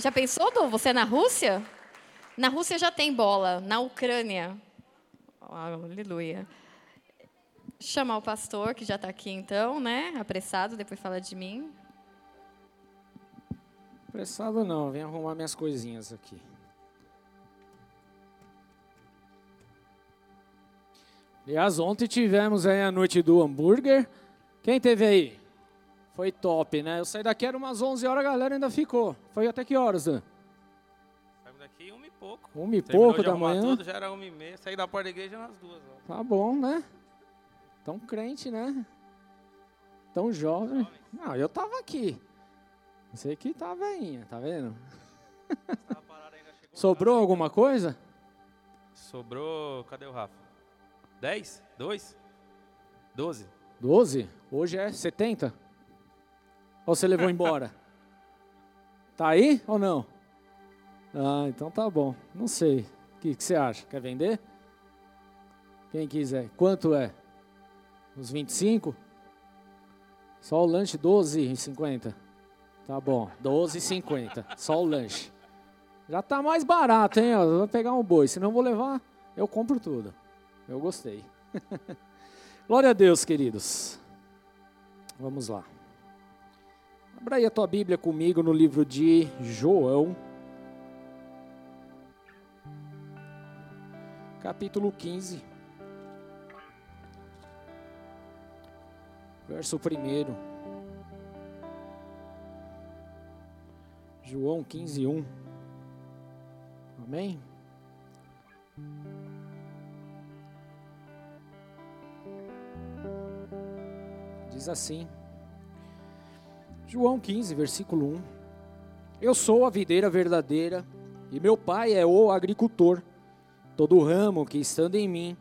Já pensou, Du? Você é na Rússia? Na Rússia já tem bola, na Ucrânia. aleluia. Chamar o pastor, que já está aqui então, né? Apressado, depois fala de mim. Apressado não, vem arrumar minhas coisinhas aqui. Aliás, ontem tivemos aí a noite do hambúrguer. Quem teve aí? Foi top, né? Eu saí daqui, era umas 11 horas, a galera ainda ficou. Foi até que horas, Dan? Saímos daqui uma e pouco. Uma e Terminou pouco da manhã? Tudo, já era uma e meia. Saí da porta da igreja umas duas. Ó. Tá bom, né? Tão crente, né? Tão jovem. Não, eu tava aqui. Você que tá veinha, tá vendo? Sobrou alguma coisa? Sobrou. Cadê o Rafa? 10? 2? 12? 12? Hoje é 70? Ou você levou embora? Tá aí ou não? Ah, então tá bom. Não sei. O que, que você acha? Quer vender? Quem quiser. Quanto é? Uns 25? Só o lanche 12,50. Tá bom, 12,50. Só o lanche. Já tá mais barato, hein? vou pegar um boi. Se não vou levar, eu compro tudo. Eu gostei. Glória a Deus, queridos. Vamos lá. Abra aí a tua Bíblia comigo no livro de João, capítulo 15, verso 1. João 15, 1. Amém? Diz assim. João 15, versículo 1. Eu sou a videira verdadeira e meu pai é o agricultor. Todo ramo que estando em mim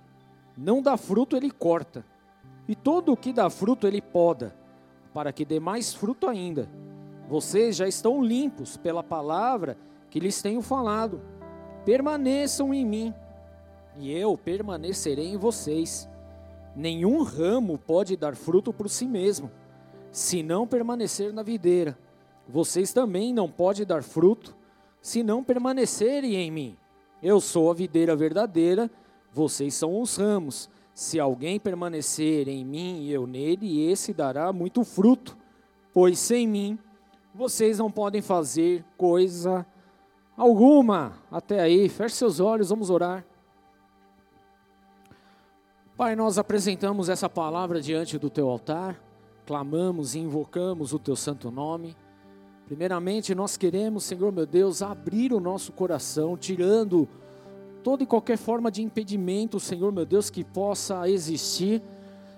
não dá fruto, ele corta, e todo o que dá fruto, ele poda, para que dê mais fruto ainda. Vocês já estão limpos pela palavra que lhes tenho falado. Permaneçam em mim, e eu permanecerei em vocês. Nenhum ramo pode dar fruto por si mesmo se não permanecer na videira. Vocês também não podem dar fruto, se não permanecerem em mim. Eu sou a videira verdadeira, vocês são os ramos. Se alguém permanecer em mim e eu nele, esse dará muito fruto, pois sem mim vocês não podem fazer coisa alguma. Até aí, feche seus olhos, vamos orar. Pai, nós apresentamos essa palavra diante do teu altar clamamos e invocamos o teu santo nome. Primeiramente, nós queremos, Senhor meu Deus, abrir o nosso coração, tirando toda e qualquer forma de impedimento, Senhor meu Deus, que possa existir,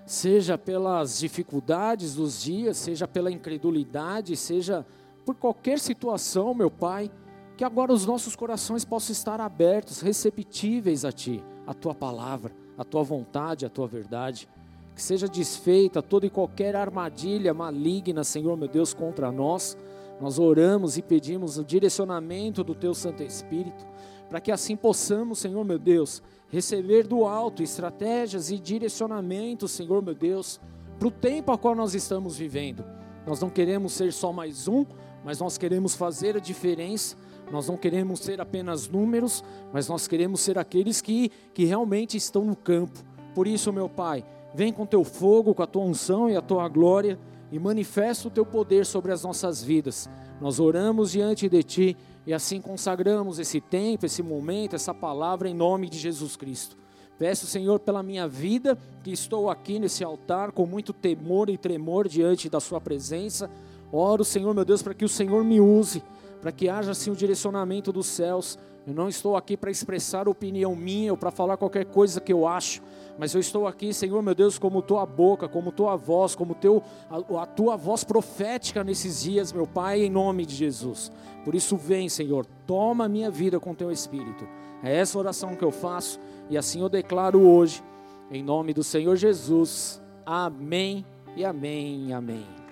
seja pelas dificuldades dos dias, seja pela incredulidade, seja por qualquer situação, meu Pai, que agora os nossos corações possam estar abertos, receptíveis a Ti, a Tua palavra, a Tua vontade, a Tua verdade que seja desfeita toda e qualquer armadilha maligna, Senhor meu Deus, contra nós. Nós oramos e pedimos o direcionamento do Teu Santo Espírito, para que assim possamos, Senhor meu Deus, receber do alto estratégias e direcionamento, Senhor meu Deus, para o tempo a qual nós estamos vivendo. Nós não queremos ser só mais um, mas nós queremos fazer a diferença. Nós não queremos ser apenas números, mas nós queremos ser aqueles que, que realmente estão no campo. Por isso, meu Pai, Vem com teu fogo, com a tua unção e a tua glória e manifesta o teu poder sobre as nossas vidas. Nós oramos diante de ti e assim consagramos esse tempo, esse momento, essa palavra em nome de Jesus Cristo. Peço, Senhor, pela minha vida, que estou aqui nesse altar com muito temor e tremor diante da Sua presença. Oro, Senhor, meu Deus, para que o Senhor me use, para que haja assim o direcionamento dos céus. Eu não estou aqui para expressar opinião minha ou para falar qualquer coisa que eu acho, mas eu estou aqui, Senhor meu Deus, como tua boca, como tua voz, como teu, a, a tua voz profética nesses dias, meu Pai, em nome de Jesus. Por isso, vem, Senhor, toma a minha vida com teu Espírito. É essa oração que eu faço e assim eu declaro hoje, em nome do Senhor Jesus. Amém e amém, amém.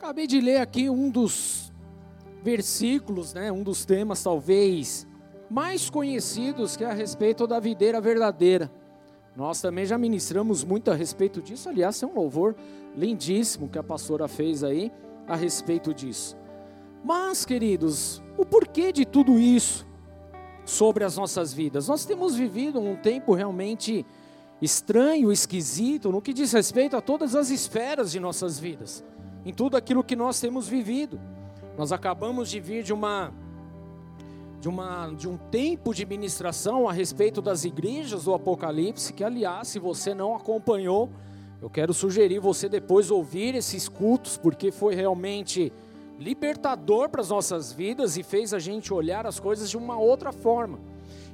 Acabei de ler aqui um dos versículos, né, um dos temas talvez mais conhecidos que é a respeito da videira verdadeira. Nós também já ministramos muito a respeito disso. Aliás, é um louvor lindíssimo que a pastora fez aí a respeito disso. Mas, queridos, o porquê de tudo isso sobre as nossas vidas? Nós temos vivido um tempo realmente estranho, esquisito, no que diz respeito a todas as esferas de nossas vidas, em tudo aquilo que nós temos vivido. Nós acabamos de vir de uma de, uma, de um tempo de ministração a respeito das igrejas do Apocalipse, que aliás, se você não acompanhou, eu quero sugerir você depois ouvir esses cultos, porque foi realmente libertador para as nossas vidas e fez a gente olhar as coisas de uma outra forma.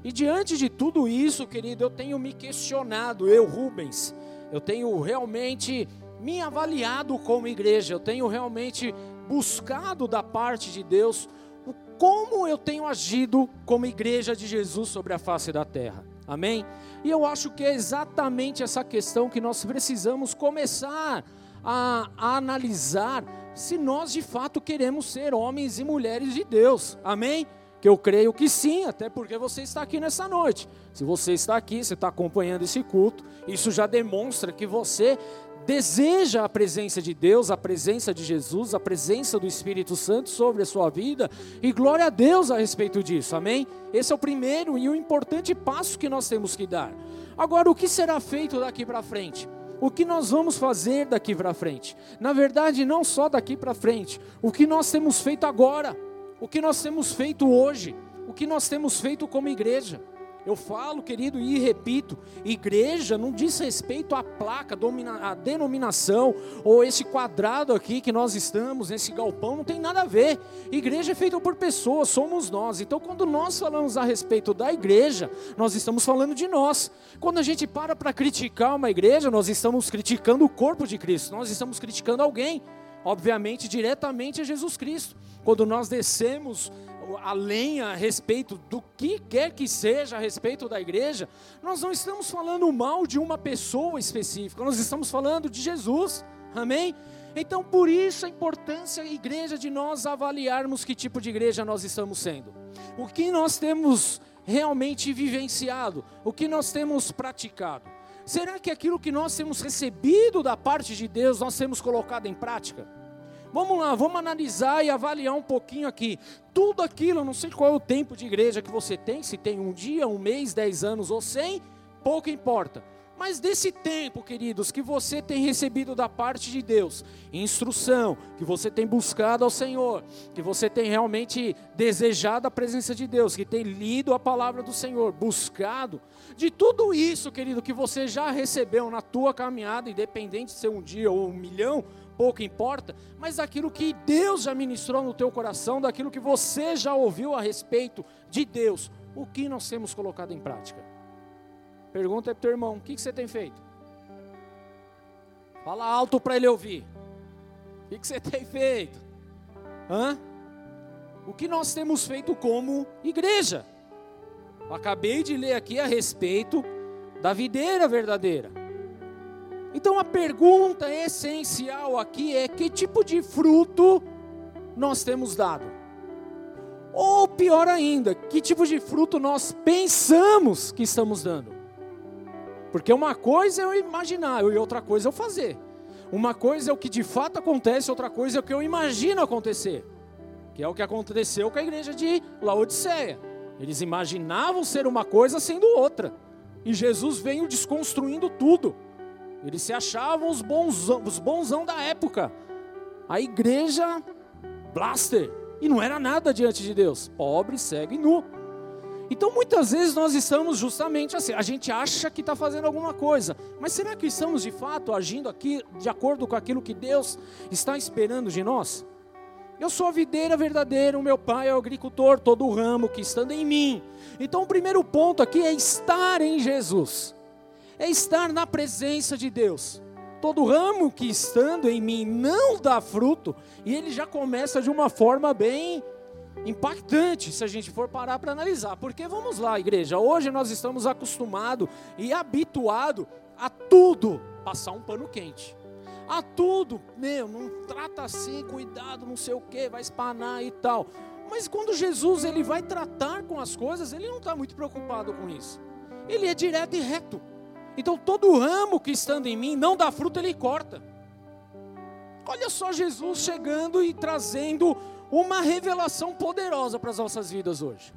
E diante de tudo isso, querido, eu tenho me questionado, eu, Rubens, eu tenho realmente me avaliado como igreja, eu tenho realmente buscado da parte de Deus o como eu tenho agido como igreja de Jesus sobre a face da terra. Amém? E eu acho que é exatamente essa questão que nós precisamos começar a, a analisar se nós de fato queremos ser homens e mulheres de Deus. Amém? Que eu creio que sim, até porque você está aqui nessa noite. Se você está aqui, você está acompanhando esse culto, isso já demonstra que você deseja a presença de Deus, a presença de Jesus, a presença do Espírito Santo sobre a sua vida, e glória a Deus a respeito disso, amém? Esse é o primeiro e o importante passo que nós temos que dar. Agora, o que será feito daqui para frente? O que nós vamos fazer daqui para frente? Na verdade, não só daqui para frente, o que nós temos feito agora o que nós temos feito hoje, o que nós temos feito como igreja. Eu falo, querido, e repito: igreja não diz respeito à placa, à denominação, ou esse quadrado aqui que nós estamos, esse galpão, não tem nada a ver. Igreja é feita por pessoas, somos nós. Então, quando nós falamos a respeito da igreja, nós estamos falando de nós. Quando a gente para para criticar uma igreja, nós estamos criticando o corpo de Cristo, nós estamos criticando alguém obviamente, diretamente a Jesus Cristo. Quando nós descemos a lenha a respeito do que quer que seja a respeito da igreja, nós não estamos falando mal de uma pessoa específica, nós estamos falando de Jesus. Amém? Então, por isso a importância, igreja, de nós avaliarmos que tipo de igreja nós estamos sendo. O que nós temos realmente vivenciado, o que nós temos praticado. Será que aquilo que nós temos recebido da parte de Deus nós temos colocado em prática? Vamos lá, vamos analisar e avaliar um pouquinho aqui. Tudo aquilo, não sei qual é o tempo de igreja que você tem, se tem um dia, um mês, dez anos ou cem, pouco importa. Mas desse tempo, queridos, que você tem recebido da parte de Deus, instrução, que você tem buscado ao Senhor, que você tem realmente desejado a presença de Deus, que tem lido a palavra do Senhor, buscado, de tudo isso, querido, que você já recebeu na tua caminhada, independente de ser um dia ou um milhão, pouco importa, mas daquilo que Deus já ministrou no teu coração, daquilo que você já ouviu a respeito de Deus, o que nós temos colocado em prática? Pergunta para o teu irmão: o que, que você tem feito? Fala alto para ele ouvir. O que, que você tem feito? Hã? O que nós temos feito como igreja? acabei de ler aqui a respeito da videira verdadeira. Então a pergunta essencial aqui é: que tipo de fruto nós temos dado? Ou pior ainda, que tipo de fruto nós pensamos que estamos dando? Porque uma coisa é eu imaginar e outra coisa é eu fazer. Uma coisa é o que de fato acontece, outra coisa é o que eu imagino acontecer. Que é o que aconteceu com a igreja de Laodiceia. Eles imaginavam ser uma coisa sendo outra. E Jesus veio desconstruindo tudo. Eles se achavam os bonzão, os bonzão da época. A igreja blaster. E não era nada diante de Deus. Pobre, cego e nu. Então muitas vezes nós estamos justamente assim, a gente acha que está fazendo alguma coisa, mas será que estamos de fato agindo aqui de acordo com aquilo que Deus está esperando de nós? Eu sou a videira verdadeira, o meu pai é o agricultor, todo o ramo que estando em mim. Então o primeiro ponto aqui é estar em Jesus, é estar na presença de Deus. Todo ramo que estando em mim não dá fruto, e ele já começa de uma forma bem impactante se a gente for parar para analisar. Porque vamos lá, igreja, hoje nós estamos acostumados e habituados a tudo passar um pano quente. A tudo, meu, não trata assim, cuidado, não sei o que, vai espanar e tal. Mas quando Jesus ele vai tratar com as coisas, ele não está muito preocupado com isso. Ele é direto e reto. Então todo ramo que estando em mim não dá fruto, ele corta. Olha só Jesus chegando e trazendo uma revelação poderosa para as nossas vidas hoje.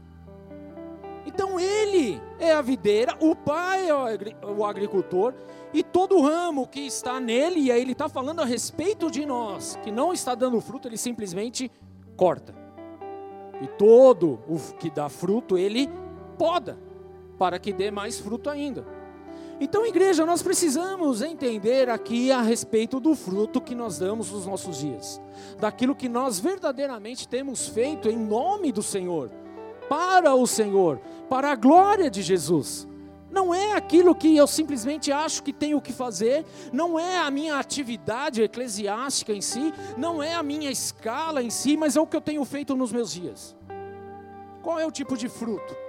Então ele é a videira, o pai é o agricultor, e todo ramo que está nele, e aí ele está falando a respeito de nós, que não está dando fruto, ele simplesmente corta. E todo o que dá fruto, ele poda, para que dê mais fruto ainda. Então, igreja, nós precisamos entender aqui a respeito do fruto que nós damos nos nossos dias, daquilo que nós verdadeiramente temos feito em nome do Senhor, para o Senhor, para a glória de Jesus. Não é aquilo que eu simplesmente acho que tenho que fazer, não é a minha atividade eclesiástica em si, não é a minha escala em si, mas é o que eu tenho feito nos meus dias. Qual é o tipo de fruto?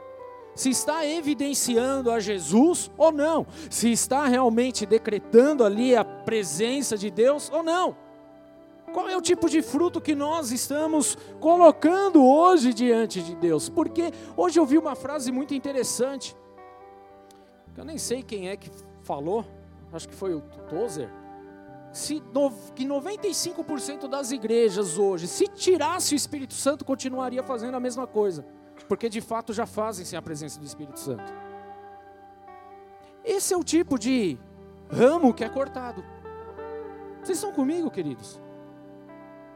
Se está evidenciando a Jesus ou não, se está realmente decretando ali a presença de Deus ou não. Qual é o tipo de fruto que nós estamos colocando hoje diante de Deus? Porque hoje eu vi uma frase muito interessante, eu nem sei quem é que falou, acho que foi o Tozer, se no, que 95% das igrejas hoje, se tirasse o Espírito Santo, continuaria fazendo a mesma coisa porque de fato já fazem sem a presença do Espírito Santo. Esse é o tipo de ramo que é cortado. Vocês estão comigo, queridos?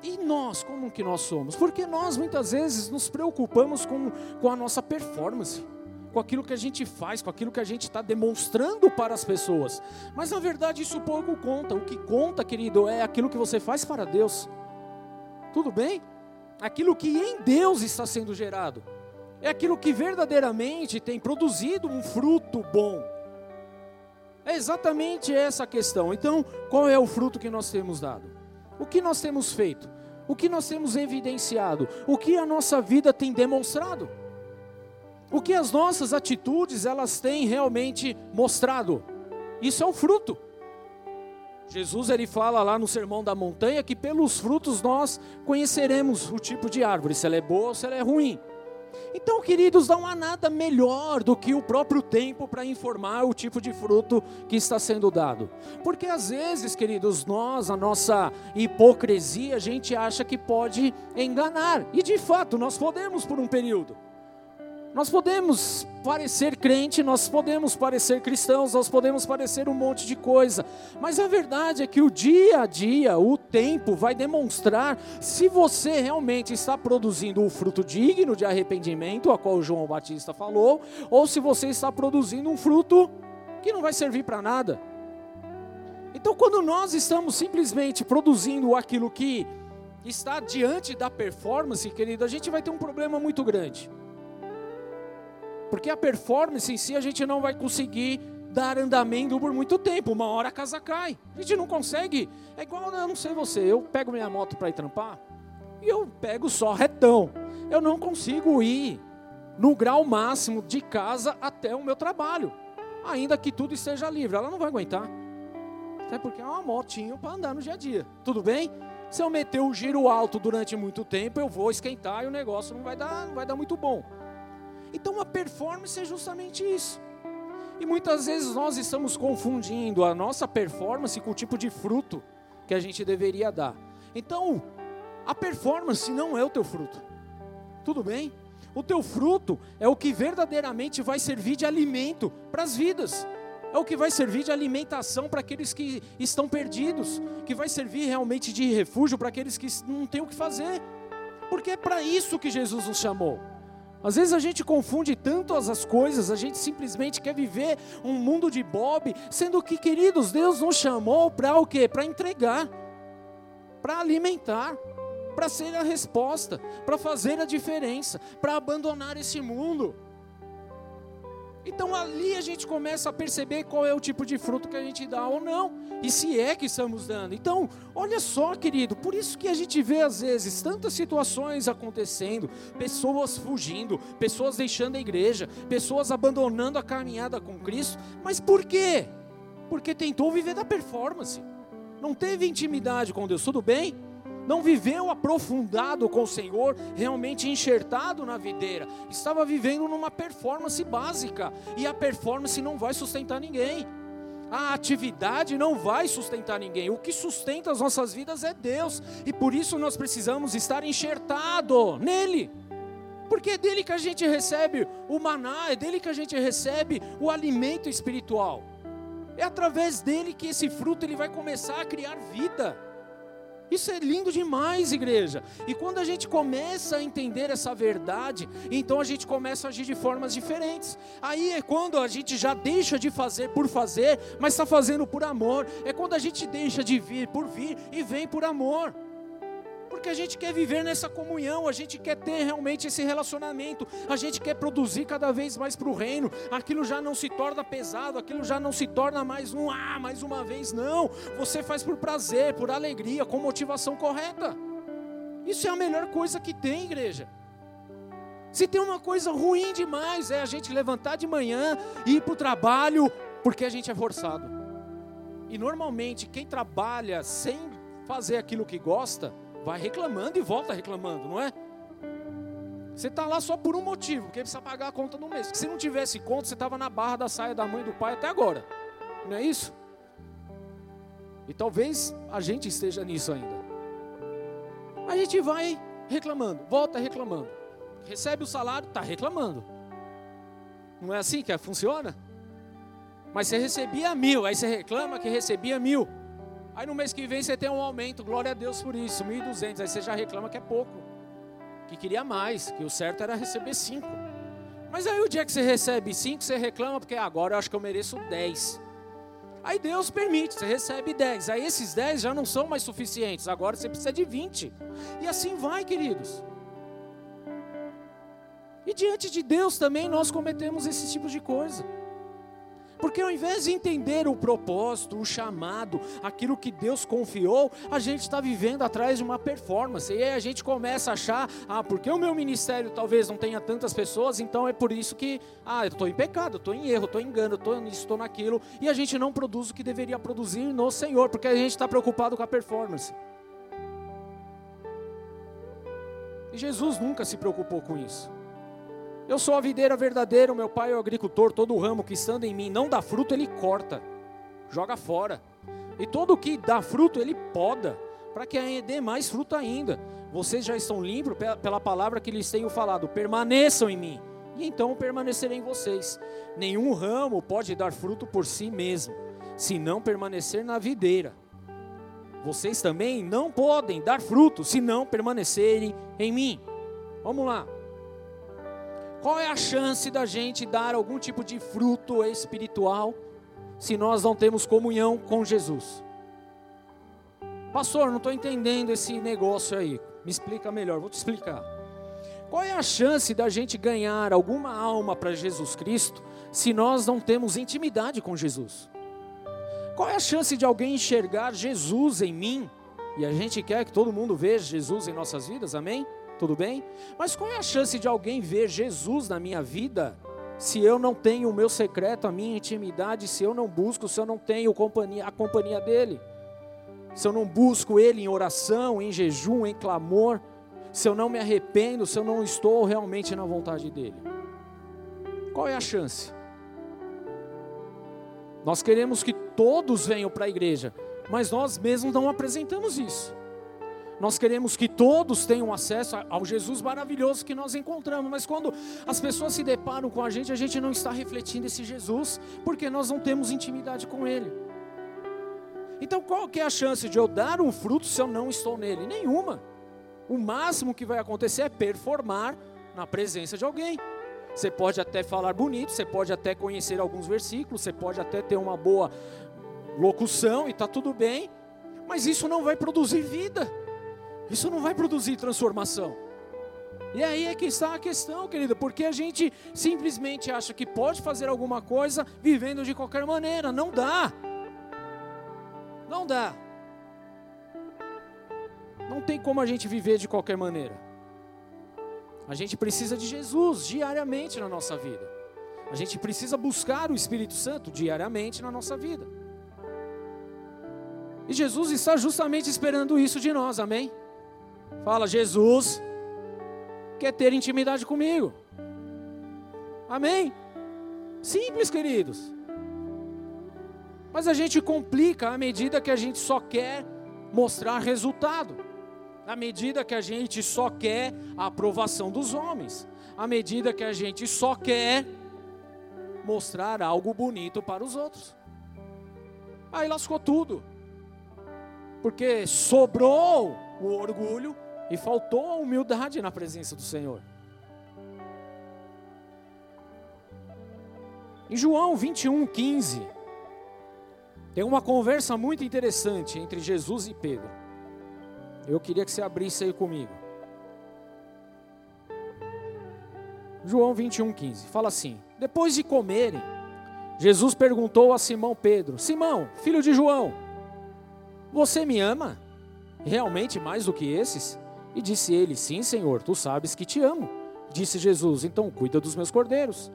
E nós, como que nós somos? Porque nós muitas vezes nos preocupamos com, com a nossa performance, com aquilo que a gente faz, com aquilo que a gente está demonstrando para as pessoas. Mas na verdade isso pouco conta. O que conta, querido, é aquilo que você faz para Deus. Tudo bem? Aquilo que em Deus está sendo gerado é aquilo que verdadeiramente tem produzido um fruto bom. É exatamente essa a questão. Então, qual é o fruto que nós temos dado? O que nós temos feito? O que nós temos evidenciado? O que a nossa vida tem demonstrado? O que as nossas atitudes elas têm realmente mostrado? Isso é o fruto. Jesus ele fala lá no Sermão da Montanha que pelos frutos nós conheceremos o tipo de árvore, se ela é boa ou se ela é ruim. Então, queridos, não há nada melhor do que o próprio tempo para informar o tipo de fruto que está sendo dado. Porque às vezes, queridos, nós, a nossa hipocrisia, a gente acha que pode enganar. E de fato, nós podemos por um período. Nós podemos parecer crente, nós podemos parecer cristãos, nós podemos parecer um monte de coisa, mas a verdade é que o dia a dia, o tempo, vai demonstrar se você realmente está produzindo o um fruto digno de arrependimento, a qual João Batista falou, ou se você está produzindo um fruto que não vai servir para nada. Então, quando nós estamos simplesmente produzindo aquilo que está diante da performance, querido, a gente vai ter um problema muito grande. Porque a performance em si a gente não vai conseguir dar andamento por muito tempo. Uma hora a casa cai. A gente não consegue. É igual, eu não sei você, eu pego minha moto para ir trampar e eu pego só retão. Eu não consigo ir no grau máximo de casa até o meu trabalho. Ainda que tudo esteja livre, ela não vai aguentar. Até porque é uma motinho para andar no dia a dia. Tudo bem? Se eu meter o giro alto durante muito tempo, eu vou esquentar e o negócio não vai dar, não vai dar muito bom. Então a performance é justamente isso. E muitas vezes nós estamos confundindo a nossa performance com o tipo de fruto que a gente deveria dar. Então, a performance não é o teu fruto. Tudo bem? O teu fruto é o que verdadeiramente vai servir de alimento para as vidas. É o que vai servir de alimentação para aqueles que estão perdidos, que vai servir realmente de refúgio para aqueles que não têm o que fazer. Porque é para isso que Jesus nos chamou. Às vezes a gente confunde tanto as coisas, a gente simplesmente quer viver um mundo de Bob, sendo que, queridos, Deus nos chamou para o quê? Para entregar, para alimentar, para ser a resposta, para fazer a diferença, para abandonar esse mundo. Então ali a gente começa a perceber qual é o tipo de fruto que a gente dá ou não, e se é que estamos dando. Então, olha só, querido, por isso que a gente vê às vezes tantas situações acontecendo, pessoas fugindo, pessoas deixando a igreja, pessoas abandonando a caminhada com Cristo, mas por quê? Porque tentou viver da performance, não teve intimidade com Deus, tudo bem? Não viveu aprofundado com o Senhor, realmente enxertado na videira, estava vivendo numa performance básica, e a performance não vai sustentar ninguém. A atividade não vai sustentar ninguém. O que sustenta as nossas vidas é Deus. E por isso nós precisamos estar enxertado nele. Porque é dele que a gente recebe o maná, é dele que a gente recebe o alimento espiritual. É através dele que esse fruto ele vai começar a criar vida. Isso é lindo demais, igreja. E quando a gente começa a entender essa verdade, então a gente começa a agir de formas diferentes. Aí é quando a gente já deixa de fazer por fazer, mas está fazendo por amor. É quando a gente deixa de vir por vir e vem por amor porque a gente quer viver nessa comunhão, a gente quer ter realmente esse relacionamento, a gente quer produzir cada vez mais para o reino. Aquilo já não se torna pesado, aquilo já não se torna mais um ah, mais uma vez, não. Você faz por prazer, por alegria, com motivação correta. Isso é a melhor coisa que tem, igreja. Se tem uma coisa ruim demais, é a gente levantar de manhã e ir para o trabalho porque a gente é forçado. E normalmente quem trabalha sem fazer aquilo que gosta, vai reclamando e volta reclamando, não é? Você está lá só por um motivo, porque precisa pagar a conta do mês. se não tivesse conta, você estava na barra da saia da mãe e do pai até agora. Não é isso? E talvez a gente esteja nisso ainda. A gente vai reclamando, volta reclamando. Recebe o salário, está reclamando. Não é assim que funciona? Mas você recebia mil, aí você reclama que recebia mil. Aí no mês que vem você tem um aumento, glória a Deus por isso, 1.200. Aí você já reclama que é pouco, que queria mais, que o certo era receber 5. Mas aí o dia que você recebe 5, você reclama porque agora eu acho que eu mereço 10. Aí Deus permite, você recebe 10. Aí esses 10 já não são mais suficientes, agora você precisa de 20. E assim vai, queridos. E diante de Deus também nós cometemos esse tipo de coisa. Porque ao invés de entender o propósito, o chamado, aquilo que Deus confiou, a gente está vivendo atrás de uma performance. E aí a gente começa a achar, ah, porque o meu ministério talvez não tenha tantas pessoas, então é por isso que, ah, eu estou em pecado, estou em erro, estou em engano, estou nisso, estou naquilo. E a gente não produz o que deveria produzir no Senhor, porque a gente está preocupado com a performance. E Jesus nunca se preocupou com isso. Eu sou a videira verdadeira, o meu pai é o agricultor, todo ramo que estando em mim não dá fruto, ele corta, joga fora. E todo o que dá fruto, ele poda, para que dê mais fruto ainda. Vocês já estão limpos pela palavra que lhes tenho falado, permaneçam em mim, e então permanecerei em vocês. Nenhum ramo pode dar fruto por si mesmo, se não permanecer na videira. Vocês também não podem dar fruto se não permanecerem em mim. Vamos lá. Qual é a chance da gente dar algum tipo de fruto espiritual se nós não temos comunhão com Jesus? Pastor, não estou entendendo esse negócio aí. Me explica melhor, vou te explicar. Qual é a chance da gente ganhar alguma alma para Jesus Cristo se nós não temos intimidade com Jesus? Qual é a chance de alguém enxergar Jesus em mim? E a gente quer que todo mundo veja Jesus em nossas vidas, amém? Tudo bem? Mas qual é a chance de alguém ver Jesus na minha vida se eu não tenho o meu secreto, a minha intimidade, se eu não busco, se eu não tenho companhia, a companhia dele? Se eu não busco ele em oração, em jejum, em clamor, se eu não me arrependo, se eu não estou realmente na vontade dele? Qual é a chance? Nós queremos que todos venham para a igreja, mas nós mesmos não apresentamos isso. Nós queremos que todos tenham acesso ao Jesus maravilhoso que nós encontramos, mas quando as pessoas se deparam com a gente, a gente não está refletindo esse Jesus, porque nós não temos intimidade com Ele. Então, qual que é a chance de eu dar um fruto se eu não estou nele? Nenhuma. O máximo que vai acontecer é performar na presença de alguém. Você pode até falar bonito, você pode até conhecer alguns versículos, você pode até ter uma boa locução e está tudo bem, mas isso não vai produzir vida. Isso não vai produzir transformação. E aí é que está a questão, querido, porque a gente simplesmente acha que pode fazer alguma coisa vivendo de qualquer maneira. Não dá. Não dá. Não tem como a gente viver de qualquer maneira. A gente precisa de Jesus diariamente na nossa vida. A gente precisa buscar o Espírito Santo diariamente na nossa vida. E Jesus está justamente esperando isso de nós, amém? Fala, Jesus quer ter intimidade comigo. Amém? Simples, queridos. Mas a gente complica à medida que a gente só quer mostrar resultado, à medida que a gente só quer a aprovação dos homens, à medida que a gente só quer mostrar algo bonito para os outros. Aí lascou tudo, porque sobrou o orgulho e faltou a humildade na presença do Senhor. Em João 21, 15, tem uma conversa muito interessante entre Jesus e Pedro. Eu queria que você abrisse aí comigo. João 21, 15. Fala assim: Depois de comerem, Jesus perguntou a Simão Pedro: Simão, filho de João, você me ama realmente mais do que esses? E disse ele: Sim, Senhor, tu sabes que te amo. Disse Jesus: Então cuida dos meus cordeiros.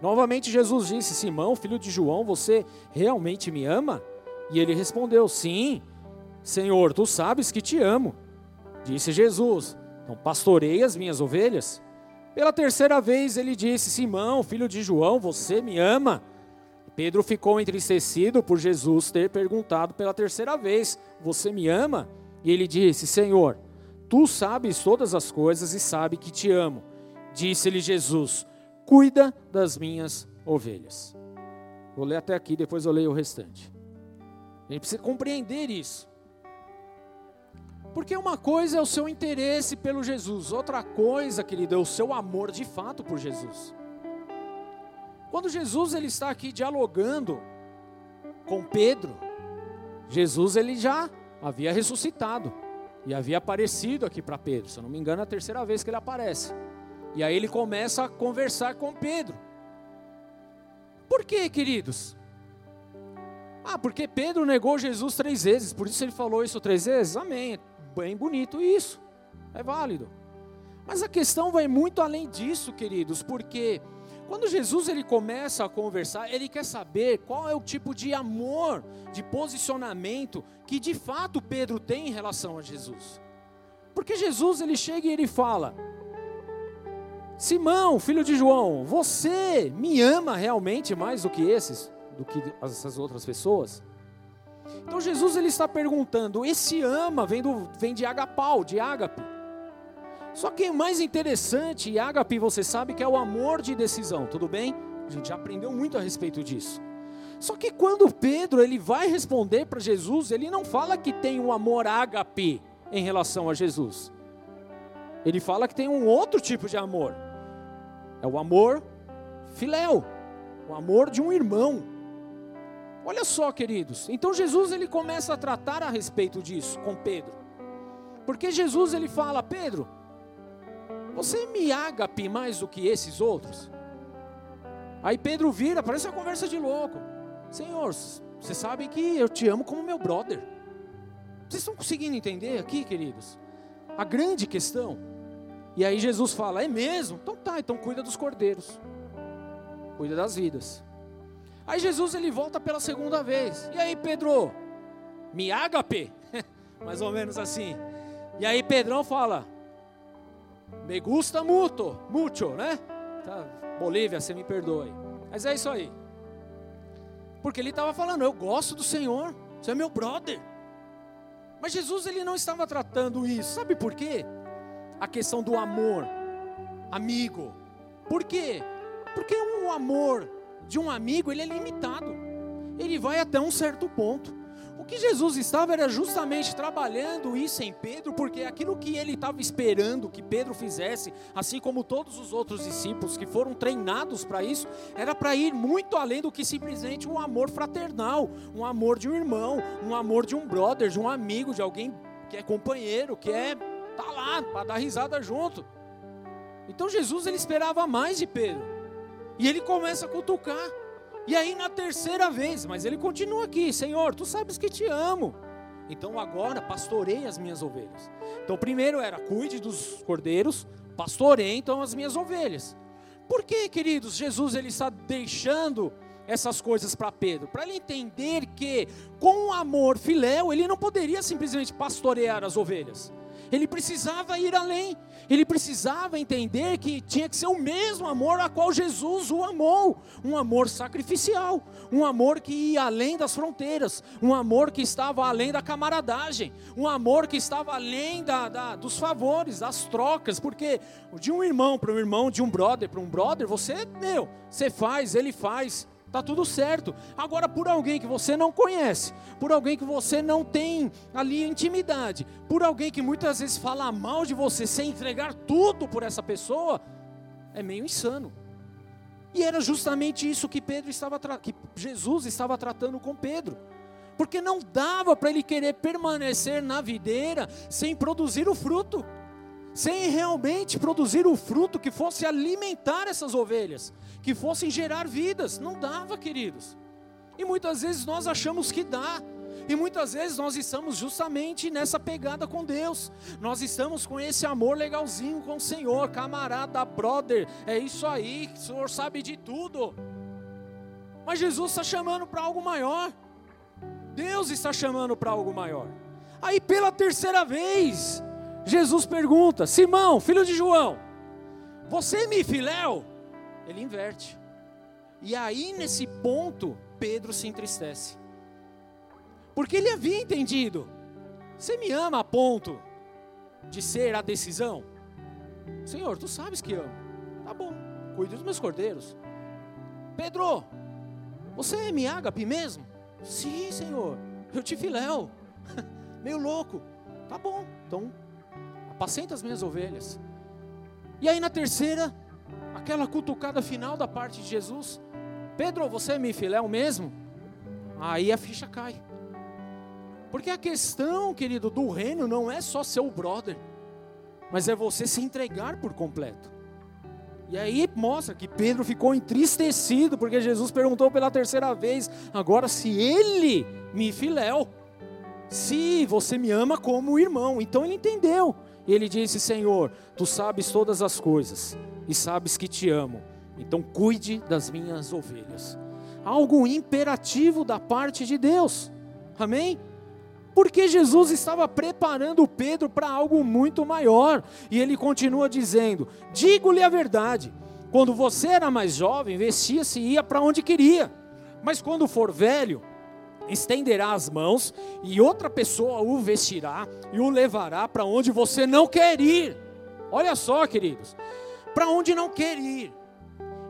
Novamente Jesus disse: Simão, filho de João, você realmente me ama? E ele respondeu: Sim, Senhor, tu sabes que te amo. Disse Jesus: Então pastorei as minhas ovelhas. Pela terceira vez ele disse: Simão, filho de João, você me ama? Pedro ficou entristecido por Jesus ter perguntado pela terceira vez: Você me ama? E ele disse: Senhor, tu sabes todas as coisas e sabe que te amo. Disse-lhe Jesus: cuida das minhas ovelhas. Vou ler até aqui, depois eu leio o restante. A gente precisa compreender isso. Porque uma coisa é o seu interesse pelo Jesus, outra coisa, querido, é o seu amor de fato por Jesus. Quando Jesus ele está aqui dialogando com Pedro, Jesus ele já havia ressuscitado e havia aparecido aqui para Pedro. Se eu não me engano, é a terceira vez que ele aparece. E aí ele começa a conversar com Pedro. Por quê, queridos? Ah, porque Pedro negou Jesus três vezes, por isso ele falou isso três vezes? Amém. Bem bonito isso. É válido. Mas a questão vai muito além disso, queridos, porque quando Jesus ele começa a conversar, ele quer saber qual é o tipo de amor, de posicionamento que de fato Pedro tem em relação a Jesus. Porque Jesus ele chega e ele fala: Simão, filho de João, você me ama realmente mais do que esses, do que essas outras pessoas? Então Jesus ele está perguntando, esse ama vem, do, vem de agapau, de ágape. Só que o mais interessante, e ágape você sabe que é o amor de decisão, tudo bem? A gente já aprendeu muito a respeito disso. Só que quando Pedro ele vai responder para Jesus, ele não fala que tem um amor ágape em relação a Jesus. Ele fala que tem um outro tipo de amor. É o amor filéu, o amor de um irmão. Olha só, queridos. Então Jesus ele começa a tratar a respeito disso com Pedro. Porque Jesus ele fala: "Pedro, você me agape mais do que esses outros?" Aí Pedro vira, parece uma conversa de louco. Senhor, você sabe que eu te amo como meu brother. Vocês estão conseguindo entender aqui, queridos? A grande questão e aí Jesus fala: É mesmo? Então tá, então cuida dos cordeiros. Cuida das vidas. Aí Jesus ele volta pela segunda vez. E aí, Pedro? Me agape? Mais ou menos assim. E aí Pedrão fala: Me gusta muito, mucho, né? Tá, Bolívia, você me perdoe. Mas é isso aí. Porque ele estava falando: Eu gosto do Senhor. Você é meu brother. Mas Jesus ele não estava tratando isso. Sabe por quê? a questão do amor, amigo. Por quê? Porque o amor de um amigo ele é limitado. Ele vai até um certo ponto. O que Jesus estava era justamente trabalhando isso em Pedro, porque aquilo que ele estava esperando que Pedro fizesse, assim como todos os outros discípulos que foram treinados para isso, era para ir muito além do que simplesmente um amor fraternal, um amor de um irmão, um amor de um brother, de um amigo, de alguém que é companheiro, que é Tá lá para dar risada junto. Então Jesus ele esperava mais de Pedro. E ele começa a cutucar. E aí na terceira vez, mas ele continua aqui, Senhor, tu sabes que te amo. Então agora pastorei as minhas ovelhas. Então primeiro era cuide dos cordeiros, pastorei então as minhas ovelhas. Por que, queridos, Jesus ele está deixando essas coisas para Pedro? Para ele entender que com o amor filéu ele não poderia simplesmente pastorear as ovelhas Ele precisava ir além. Ele precisava entender que tinha que ser o mesmo amor a qual Jesus o amou, um amor sacrificial, um amor que ia além das fronteiras, um amor que estava além da camaradagem, um amor que estava além da, da dos favores, das trocas, porque de um irmão para um irmão, de um brother para um brother, você, meu, você faz, ele faz, Tá tudo certo. Agora, por alguém que você não conhece, por alguém que você não tem ali intimidade, por alguém que muitas vezes fala mal de você sem entregar tudo por essa pessoa, é meio insano. E era justamente isso que Pedro estava que Jesus estava tratando com Pedro. Porque não dava para ele querer permanecer na videira sem produzir o fruto sem realmente produzir o fruto que fosse alimentar essas ovelhas, que fossem gerar vidas. Não dava, queridos. E muitas vezes nós achamos que dá. E muitas vezes nós estamos justamente nessa pegada com Deus. Nós estamos com esse amor legalzinho com o Senhor, camarada, brother. É isso aí, o Senhor sabe de tudo. Mas Jesus está chamando para algo maior. Deus está chamando para algo maior. Aí pela terceira vez, Jesus pergunta: Simão, filho de João, você me filéu? Ele inverte. E aí, nesse ponto, Pedro se entristece. Porque ele havia entendido: Você me ama a ponto de ser a decisão? Senhor, tu sabes que amo. Tá bom, cuide dos meus cordeiros. Pedro, você é me ágape mesmo? Sim, Senhor, eu te filéu. Meio louco. Tá bom, então apacenta as minhas ovelhas. E aí na terceira, aquela cutucada final da parte de Jesus, Pedro, você é meu filéu mesmo? Aí a ficha cai. Porque a questão, querido, do reino não é só ser o brother, mas é você se entregar por completo. E aí mostra que Pedro ficou entristecido, porque Jesus perguntou pela terceira vez, agora se ele me filéu, se você me ama como irmão. Então ele entendeu. E ele disse: Senhor, tu sabes todas as coisas e sabes que te amo, então cuide das minhas ovelhas. Algo imperativo da parte de Deus, amém? Porque Jesus estava preparando Pedro para algo muito maior, e ele continua dizendo: Digo-lhe a verdade, quando você era mais jovem, vestia-se e ia para onde queria, mas quando for velho, estenderá as mãos e outra pessoa o vestirá e o levará para onde você não quer ir. Olha só, queridos, para onde não quer ir.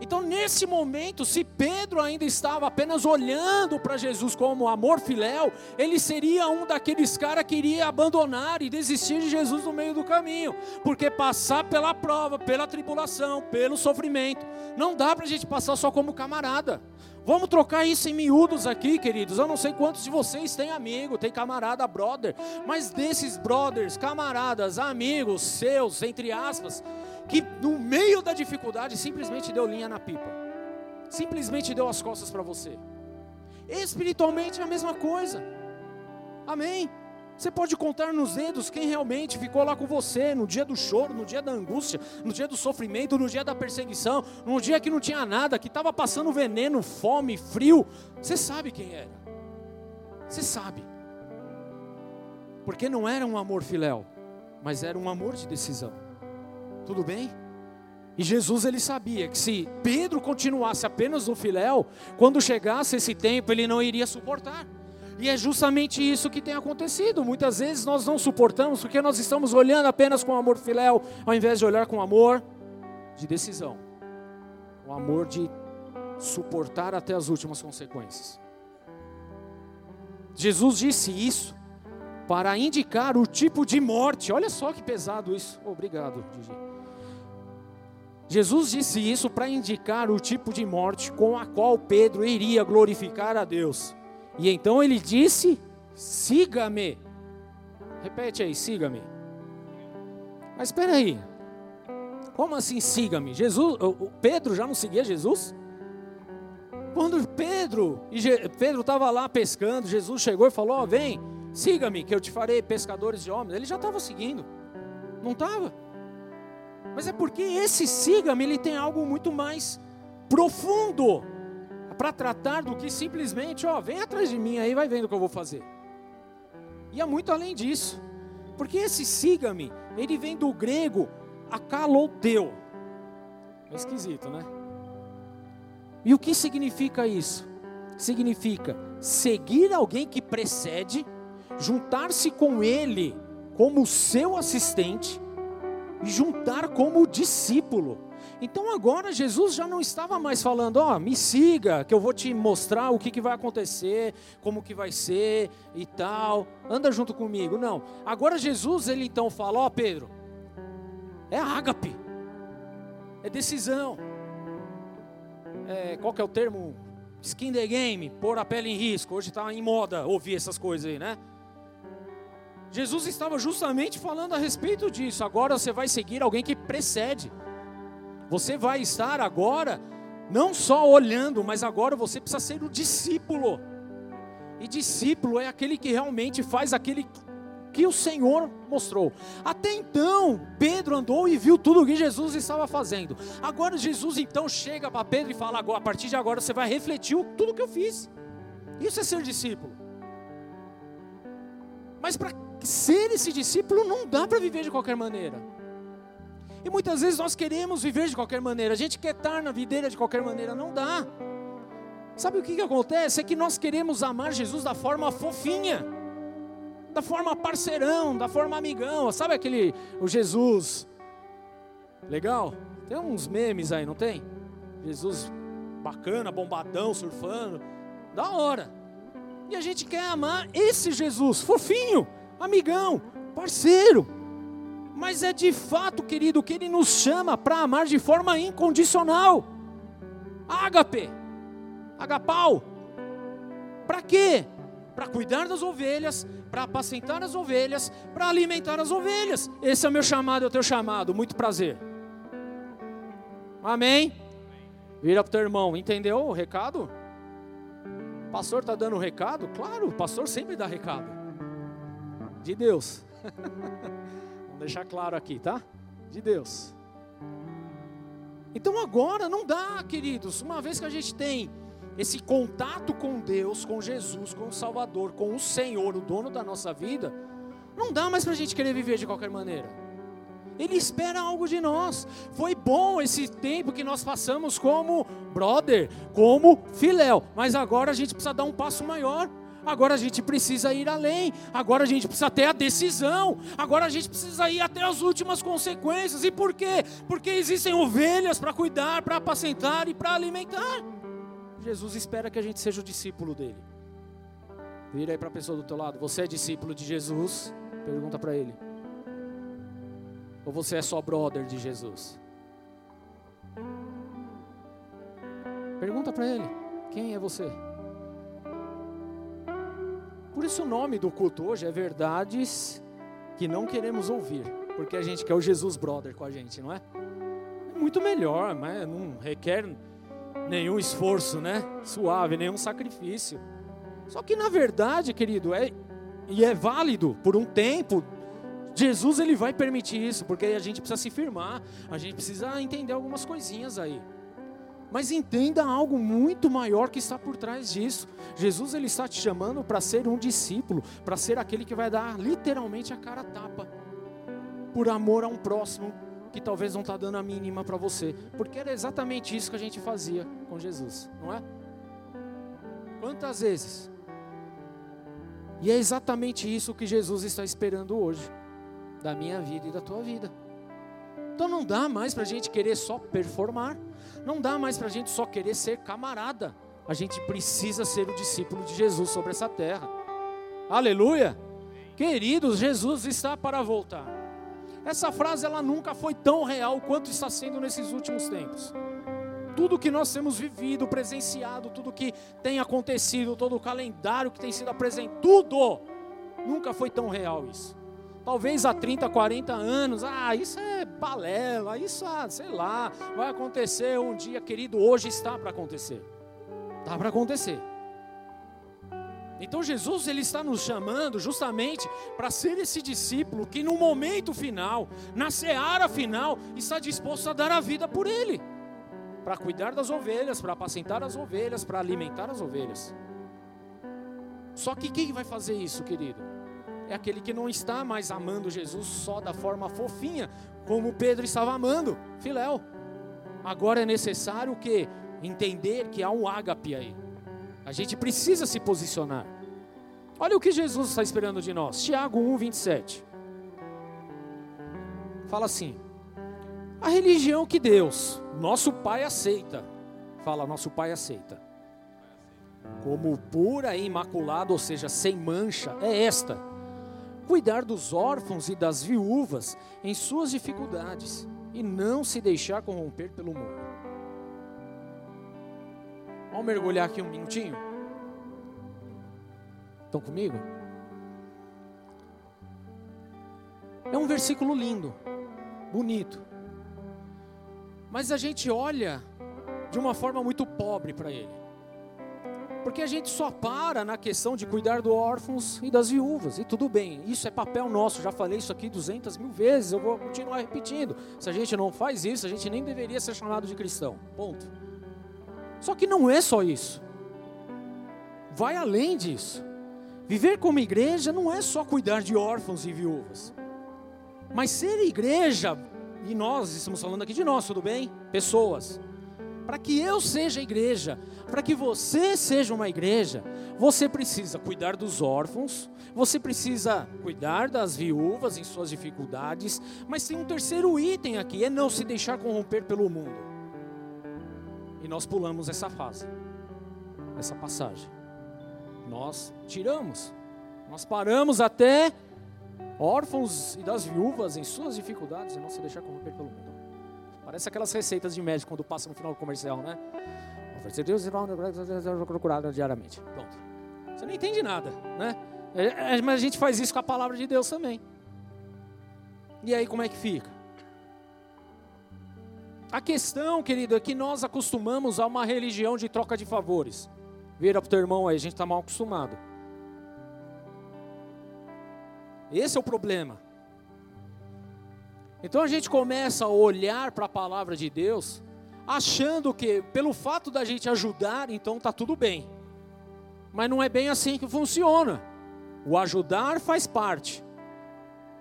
Então, nesse momento, se Pedro ainda estava apenas olhando para Jesus como amor filéu, ele seria um daqueles caras que iria abandonar e desistir de Jesus no meio do caminho, porque passar pela prova, pela tribulação, pelo sofrimento, não dá para a gente passar só como camarada. Vamos trocar isso em miúdos aqui, queridos. Eu não sei quantos de vocês têm amigo, tem camarada, brother, mas desses brothers, camaradas, amigos seus, entre aspas, que no meio da dificuldade simplesmente deu linha na pipa, simplesmente deu as costas para você. Espiritualmente é a mesma coisa. Amém. Você pode contar nos dedos quem realmente ficou lá com você no dia do choro, no dia da angústia, no dia do sofrimento, no dia da perseguição, no dia que não tinha nada, que estava passando veneno, fome, frio. Você sabe quem era. Você sabe. Porque não era um amor filéu, mas era um amor de decisão. Tudo bem? E Jesus ele sabia que se Pedro continuasse apenas no filéu, quando chegasse esse tempo ele não iria suportar. E é justamente isso que tem acontecido. Muitas vezes nós não suportamos porque nós estamos olhando apenas com amor filéu, ao invés de olhar com amor de decisão. O amor de suportar até as últimas consequências. Jesus disse isso para indicar o tipo de morte. Olha só que pesado isso. Obrigado. Jesus disse isso para indicar o tipo de morte com a qual Pedro iria glorificar a Deus. E então ele disse: siga-me. Repete aí, siga-me. Mas espera aí. Como assim siga-me? Jesus, Pedro já não seguia Jesus? Quando Pedro e Pedro estava lá pescando, Jesus chegou e falou: oh, "Vem, siga-me, que eu te farei pescadores de homens". Ele já estava seguindo. Não estava? Mas é porque esse siga-me, ele tem algo muito mais profundo para tratar do que simplesmente, ó, vem atrás de mim aí, vai vendo o que eu vou fazer. E é muito além disso. Porque esse siga-me, ele vem do grego akaloteu. É esquisito, né? E o que significa isso? Significa seguir alguém que precede, juntar-se com ele como seu assistente e juntar como discípulo. Então agora Jesus já não estava mais falando, ó, oh, me siga, que eu vou te mostrar o que, que vai acontecer, como que vai ser e tal. Anda junto comigo. Não. Agora Jesus, ele então fala, ó oh, Pedro, é ágape, é decisão. É, qual que é o termo? Skin the game, pôr a pele em risco. Hoje está em moda ouvir essas coisas aí, né? Jesus estava justamente falando a respeito disso. Agora você vai seguir alguém que precede. Você vai estar agora não só olhando, mas agora você precisa ser o discípulo. E discípulo é aquele que realmente faz aquele que o Senhor mostrou. Até então, Pedro andou e viu tudo o que Jesus estava fazendo. Agora Jesus então chega para Pedro e fala: agora, a partir de agora você vai refletir tudo o que eu fiz. Isso é ser discípulo. Mas para ser esse discípulo não dá para viver de qualquer maneira. E muitas vezes nós queremos viver de qualquer maneira, a gente quer estar na videira de qualquer maneira, não dá. Sabe o que, que acontece? É que nós queremos amar Jesus da forma fofinha, da forma parceirão, da forma amigão. Sabe aquele, o Jesus legal? Tem uns memes aí, não tem? Jesus bacana, bombadão, surfando, da hora. E a gente quer amar esse Jesus, fofinho, amigão, parceiro. Mas é de fato, querido, que ele nos chama para amar de forma incondicional. Ágape, agapau. Para quê? Para cuidar das ovelhas, para apacentar as ovelhas, para alimentar as ovelhas. Esse é o meu chamado, é o teu chamado. Muito prazer. Amém? Vira para o teu irmão, entendeu o recado? O pastor está dando um recado? Claro, o pastor sempre dá recado de Deus. Deixar claro aqui, tá? De Deus. Então agora não dá, queridos, uma vez que a gente tem esse contato com Deus, com Jesus, com o Salvador, com o Senhor, o dono da nossa vida, não dá mais para a gente querer viver de qualquer maneira. Ele espera algo de nós. Foi bom esse tempo que nós passamos como brother, como filéu, mas agora a gente precisa dar um passo maior. Agora a gente precisa ir além, agora a gente precisa ter a decisão, agora a gente precisa ir até as últimas consequências. E por quê? Porque existem ovelhas para cuidar, para apacentar e para alimentar. Jesus espera que a gente seja o discípulo dele. Vira aí para a pessoa do teu lado, você é discípulo de Jesus? Pergunta para ele. Ou você é só brother de Jesus? Pergunta para ele, quem é você? Por isso o nome do culto hoje é Verdades que não queremos ouvir, porque a gente quer o Jesus Brother com a gente, não é? É muito melhor, mas não requer nenhum esforço, né? Suave, nenhum sacrifício. Só que na verdade, querido, é e é válido por um tempo. Jesus ele vai permitir isso, porque a gente precisa se firmar, a gente precisa entender algumas coisinhas aí. Mas entenda algo muito maior que está por trás disso. Jesus ele está te chamando para ser um discípulo, para ser aquele que vai dar literalmente a cara tapa por amor a um próximo que talvez não está dando a mínima para você, porque era exatamente isso que a gente fazia com Jesus, não é? Quantas vezes? E é exatamente isso que Jesus está esperando hoje, da minha vida e da tua vida. Então não dá mais para a gente querer só performar. Não dá mais para a gente só querer ser camarada. A gente precisa ser o discípulo de Jesus sobre essa terra. Aleluia! Queridos, Jesus está para voltar. Essa frase ela nunca foi tão real quanto está sendo nesses últimos tempos. Tudo que nós temos vivido, presenciado, tudo que tem acontecido, todo o calendário que tem sido apresentado, tudo nunca foi tão real isso. Talvez há 30, 40 anos, ah, isso é balela, isso, ah, sei lá, vai acontecer um dia, querido, hoje está para acontecer. Está para acontecer. Então Jesus ele está nos chamando justamente para ser esse discípulo que no momento final, na seara final, está disposto a dar a vida por ele, para cuidar das ovelhas, para apacentar as ovelhas, para alimentar as ovelhas. Só que quem vai fazer isso, querido? É aquele que não está mais amando Jesus só da forma fofinha, como Pedro estava amando, Filéu. Agora é necessário que entender que há um ágape aí. A gente precisa se posicionar. Olha o que Jesus está esperando de nós. Tiago 1, 27. Fala assim: a religião que Deus, nosso Pai, aceita. Fala, nosso Pai aceita. Como pura e imaculada, ou seja, sem mancha, é esta: cuidar dos órfãos e das viúvas em suas dificuldades e não se deixar corromper pelo mundo. Vamos mergulhar aqui um minutinho? Estão comigo? É um versículo lindo, bonito. Mas a gente olha de uma forma muito pobre para ele. Porque a gente só para na questão de cuidar dos órfãos e das viúvas, e tudo bem, isso é papel nosso, já falei isso aqui 200 mil vezes, eu vou continuar repetindo. Se a gente não faz isso, a gente nem deveria ser chamado de cristão. Ponto. Só que não é só isso. Vai além disso. Viver como igreja não é só cuidar de órfãos e viúvas. Mas ser igreja, e nós estamos falando aqui de nós, tudo bem? Pessoas. Para que eu seja igreja, para que você seja uma igreja, você precisa cuidar dos órfãos, você precisa cuidar das viúvas em suas dificuldades, mas tem um terceiro item aqui, é não se deixar corromper pelo mundo. E nós pulamos essa fase, essa passagem. Nós tiramos, nós paramos até órfãos e das viúvas em suas dificuldades e não se deixar corromper pelo mundo. Parece aquelas receitas de médico quando passa no final do comercial, né? Deus procurado diariamente. Pronto. Você não entende nada, né? É, é, mas a gente faz isso com a palavra de Deus também. E aí como é que fica? A questão, querido, é que nós acostumamos a uma religião de troca de favores. Vira para o teu irmão aí, a gente está mal acostumado. Esse é o problema. Então a gente começa a olhar para a palavra de Deus, achando que pelo fato da gente ajudar, então está tudo bem. Mas não é bem assim que funciona. O ajudar faz parte,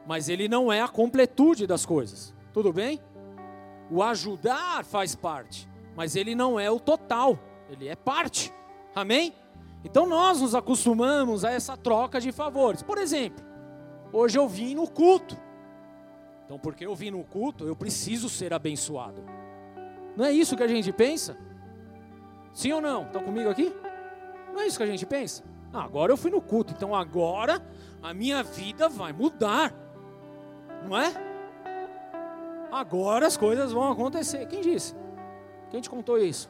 mas ele não é a completude das coisas. Tudo bem? O ajudar faz parte, mas ele não é o total, ele é parte. Amém? Então nós nos acostumamos a essa troca de favores. Por exemplo, hoje eu vim no culto. Então, porque eu vim no culto, eu preciso ser abençoado. Não é isso que a gente pensa? Sim ou não? Estão comigo aqui? Não é isso que a gente pensa? Ah, agora eu fui no culto, então agora a minha vida vai mudar. Não é? agora as coisas vão acontecer. Quem disse? Quem te contou isso?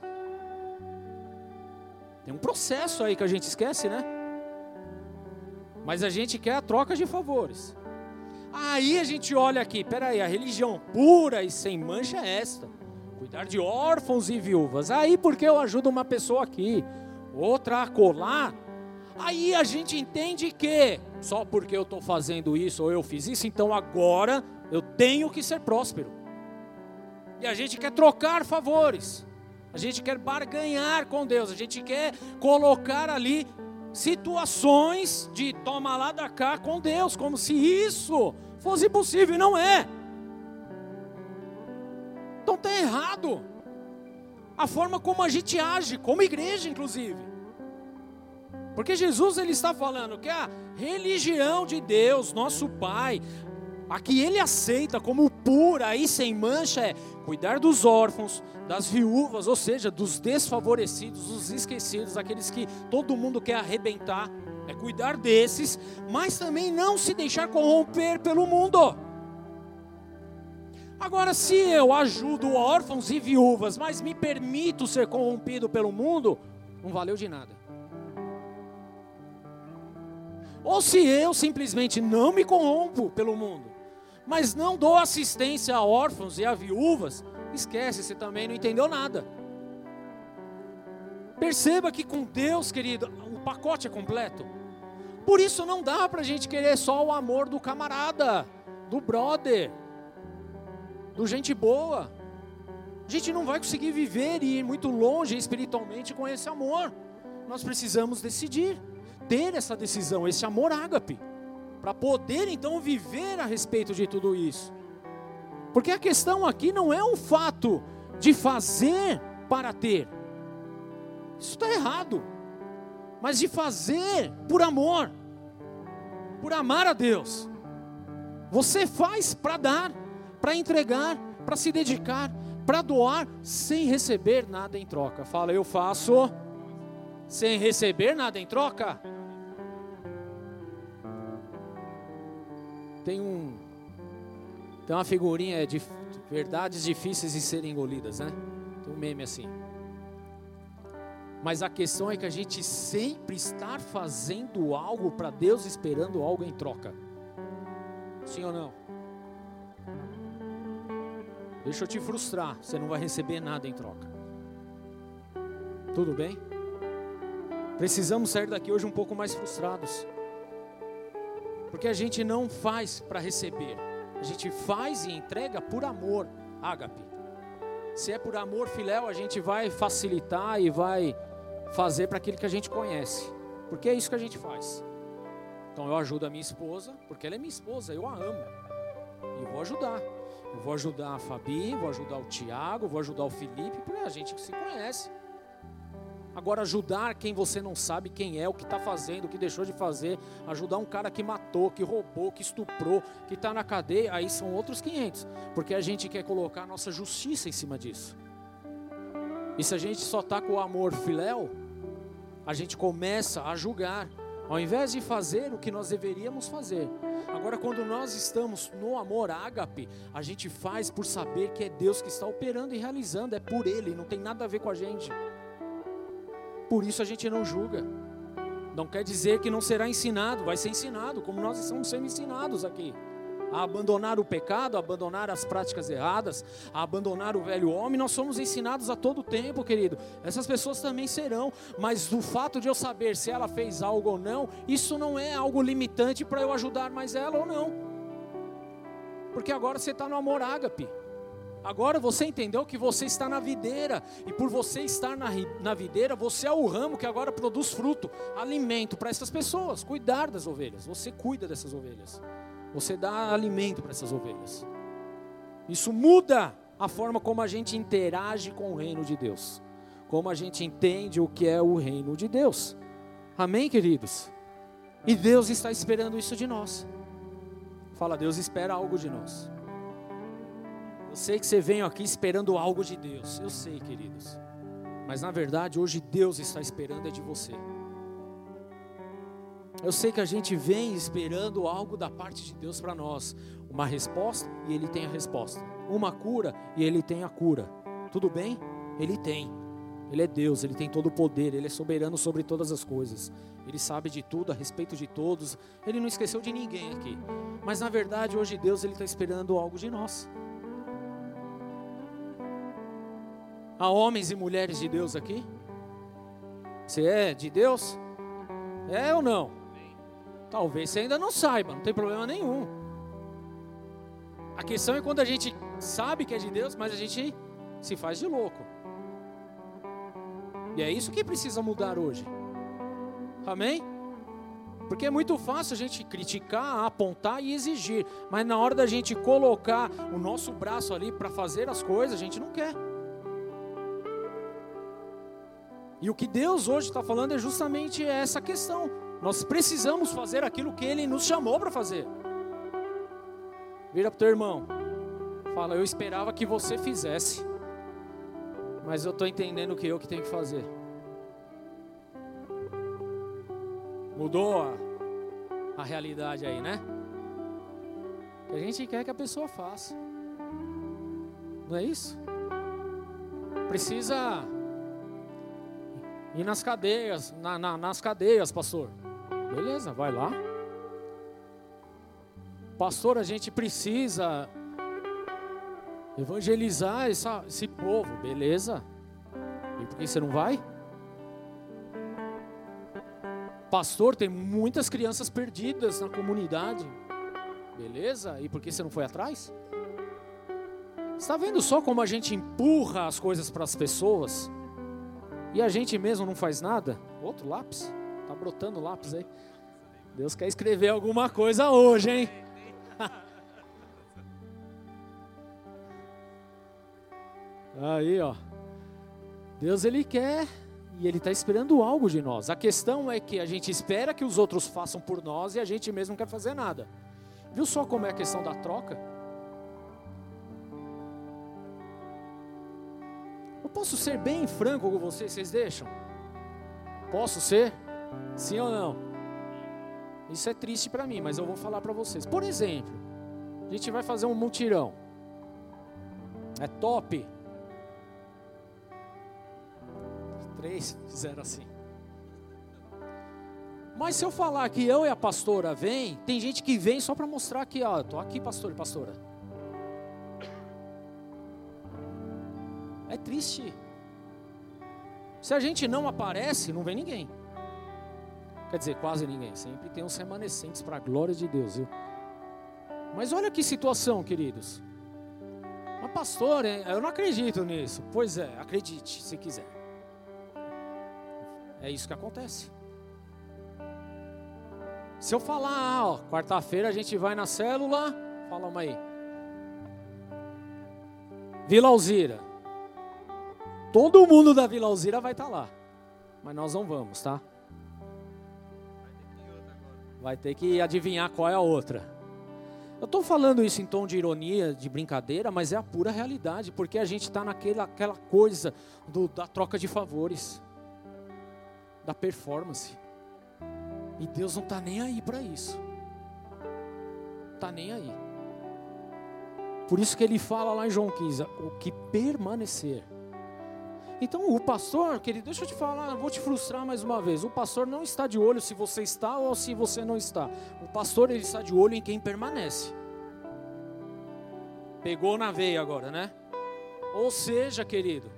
Tem um processo aí que a gente esquece, né? Mas a gente quer a troca de favores. Aí a gente olha aqui, peraí, a religião pura e sem mancha é esta. Cuidar de órfãos e viúvas. Aí porque eu ajudo uma pessoa aqui, outra a colar. Aí a gente entende que só porque eu estou fazendo isso ou eu fiz isso, então agora eu tenho que ser próspero. E a gente quer trocar favores. A gente quer barganhar com Deus. A gente quer colocar ali situações de toma lá da cá com Deus, como se isso fosse possível e não é. Então está errado. A forma como a gente age, como igreja, inclusive. Porque Jesus ele está falando que a religião de Deus, nosso Pai, a que ele aceita como pura e sem mancha é cuidar dos órfãos, das viúvas, ou seja, dos desfavorecidos, dos esquecidos, aqueles que todo mundo quer arrebentar, é cuidar desses, mas também não se deixar corromper pelo mundo. Agora, se eu ajudo órfãos e viúvas, mas me permito ser corrompido pelo mundo, não valeu de nada. Ou se eu simplesmente não me corrompo pelo mundo, mas não dou assistência a órfãos e a viúvas, esquece, você também não entendeu nada. Perceba que com Deus, querido, o pacote é completo. Por isso não dá para a gente querer só o amor do camarada, do brother, do gente boa. A gente não vai conseguir viver e ir muito longe espiritualmente com esse amor. Nós precisamos decidir, ter essa decisão, esse amor ágape. Para poder então viver a respeito de tudo isso. Porque a questão aqui não é o fato de fazer para ter, isso está errado, mas de fazer por amor, por amar a Deus. Você faz para dar, para entregar, para se dedicar, para doar, sem receber nada em troca. Fala, eu faço sem receber nada em troca. Tem um tem uma figurinha de verdades difíceis de serem engolidas, né? Tem um meme assim. Mas a questão é que a gente sempre está fazendo algo para Deus esperando algo em troca. Sim ou não? Deixa eu te frustrar, você não vai receber nada em troca. Tudo bem? Precisamos sair daqui hoje um pouco mais frustrados. Porque a gente não faz para receber, a gente faz e entrega por amor, ágape. Se é por amor filéu, a gente vai facilitar e vai fazer para aquele que a gente conhece. Porque é isso que a gente faz. Então eu ajudo a minha esposa, porque ela é minha esposa, eu a amo. E vou ajudar. Eu vou ajudar a Fabi, vou ajudar o Tiago, vou ajudar o Felipe, porque é a gente se conhece. Agora, ajudar quem você não sabe quem é, o que está fazendo, o que deixou de fazer, ajudar um cara que matou, que roubou, que estuprou, que está na cadeia, aí são outros 500, porque a gente quer colocar a nossa justiça em cima disso. E se a gente só está com o amor filéu, a gente começa a julgar, ao invés de fazer o que nós deveríamos fazer. Agora, quando nós estamos no amor ágape, a gente faz por saber que é Deus que está operando e realizando, é por Ele, não tem nada a ver com a gente. Por isso a gente não julga. Não quer dizer que não será ensinado, vai ser ensinado, como nós estamos sendo ensinados aqui. A abandonar o pecado, a abandonar as práticas erradas, a abandonar o velho homem, nós somos ensinados a todo tempo, querido. Essas pessoas também serão, mas o fato de eu saber se ela fez algo ou não, isso não é algo limitante para eu ajudar mais ela ou não. Porque agora você está no amor ágape. Agora você entendeu que você está na videira, e por você estar na, na videira, você é o ramo que agora produz fruto, alimento para essas pessoas. Cuidar das ovelhas, você cuida dessas ovelhas, você dá alimento para essas ovelhas. Isso muda a forma como a gente interage com o reino de Deus, como a gente entende o que é o reino de Deus. Amém, queridos? E Deus está esperando isso de nós. Fala, Deus espera algo de nós. Eu sei que você vem aqui esperando algo de Deus. Eu sei, queridos. Mas na verdade, hoje Deus está esperando é de você. Eu sei que a gente vem esperando algo da parte de Deus para nós, uma resposta e Ele tem a resposta, uma cura e Ele tem a cura. Tudo bem? Ele tem. Ele é Deus, Ele tem todo o poder, Ele é soberano sobre todas as coisas. Ele sabe de tudo, a respeito de todos. Ele não esqueceu de ninguém aqui. Mas na verdade, hoje Deus ele está esperando algo de nós. Há homens e mulheres de Deus aqui? Você é de Deus? É ou não? Talvez você ainda não saiba, não tem problema nenhum. A questão é quando a gente sabe que é de Deus, mas a gente se faz de louco. E é isso que precisa mudar hoje. Amém? Porque é muito fácil a gente criticar, apontar e exigir, mas na hora da gente colocar o nosso braço ali para fazer as coisas, a gente não quer. E o que Deus hoje está falando é justamente essa questão. Nós precisamos fazer aquilo que Ele nos chamou para fazer. Vira para o teu irmão. Fala, eu esperava que você fizesse. Mas eu estou entendendo que eu que tenho que fazer. Mudou a, a realidade aí, né? a gente quer que a pessoa faça. Não é isso? Precisa e nas cadeias, na, na, nas cadeias, pastor. Beleza, vai lá. Pastor, a gente precisa evangelizar essa, esse povo, beleza? E por que você não vai? Pastor, tem muitas crianças perdidas na comunidade, beleza? E por que você não foi atrás? Está vendo só como a gente empurra as coisas para as pessoas? E a gente mesmo não faz nada? Outro lápis? Tá brotando lápis aí. Deus quer escrever alguma coisa hoje, hein? Aí, ó. Deus ele quer e ele está esperando algo de nós. A questão é que a gente espera que os outros façam por nós e a gente mesmo não quer fazer nada. Viu só como é a questão da troca? Posso ser bem franco com vocês, vocês deixam? Posso ser? Sim ou não? Isso é triste para mim, mas eu vou falar para vocês. Por exemplo, a gente vai fazer um mutirão. É top. Três fizeram assim. Mas se eu falar que eu e a pastora vem, tem gente que vem só para mostrar que, ó, tô aqui, pastor e pastora. Triste. Se a gente não aparece, não vem ninguém. Quer dizer, quase ninguém. Sempre tem uns remanescentes para a glória de Deus, viu? Mas olha que situação, queridos. Uma pastora, eu não acredito nisso. Pois é, acredite, se quiser. É isso que acontece. Se eu falar, ó, quarta-feira a gente vai na célula, fala uma aí. Vila Alzira. Todo mundo da Vila Alzira vai estar tá lá. Mas nós não vamos, tá? Vai ter que adivinhar qual é a outra. Eu estou falando isso em tom de ironia, de brincadeira, mas é a pura realidade, porque a gente está naquela aquela coisa do, da troca de favores, da performance. E Deus não está nem aí para isso. Está nem aí. Por isso que ele fala lá em João 15: o que permanecer. Então, o pastor, querido, deixa eu te falar, vou te frustrar mais uma vez. O pastor não está de olho se você está ou se você não está. O pastor, ele está de olho em quem permanece. Pegou na veia agora, né? Ou seja, querido,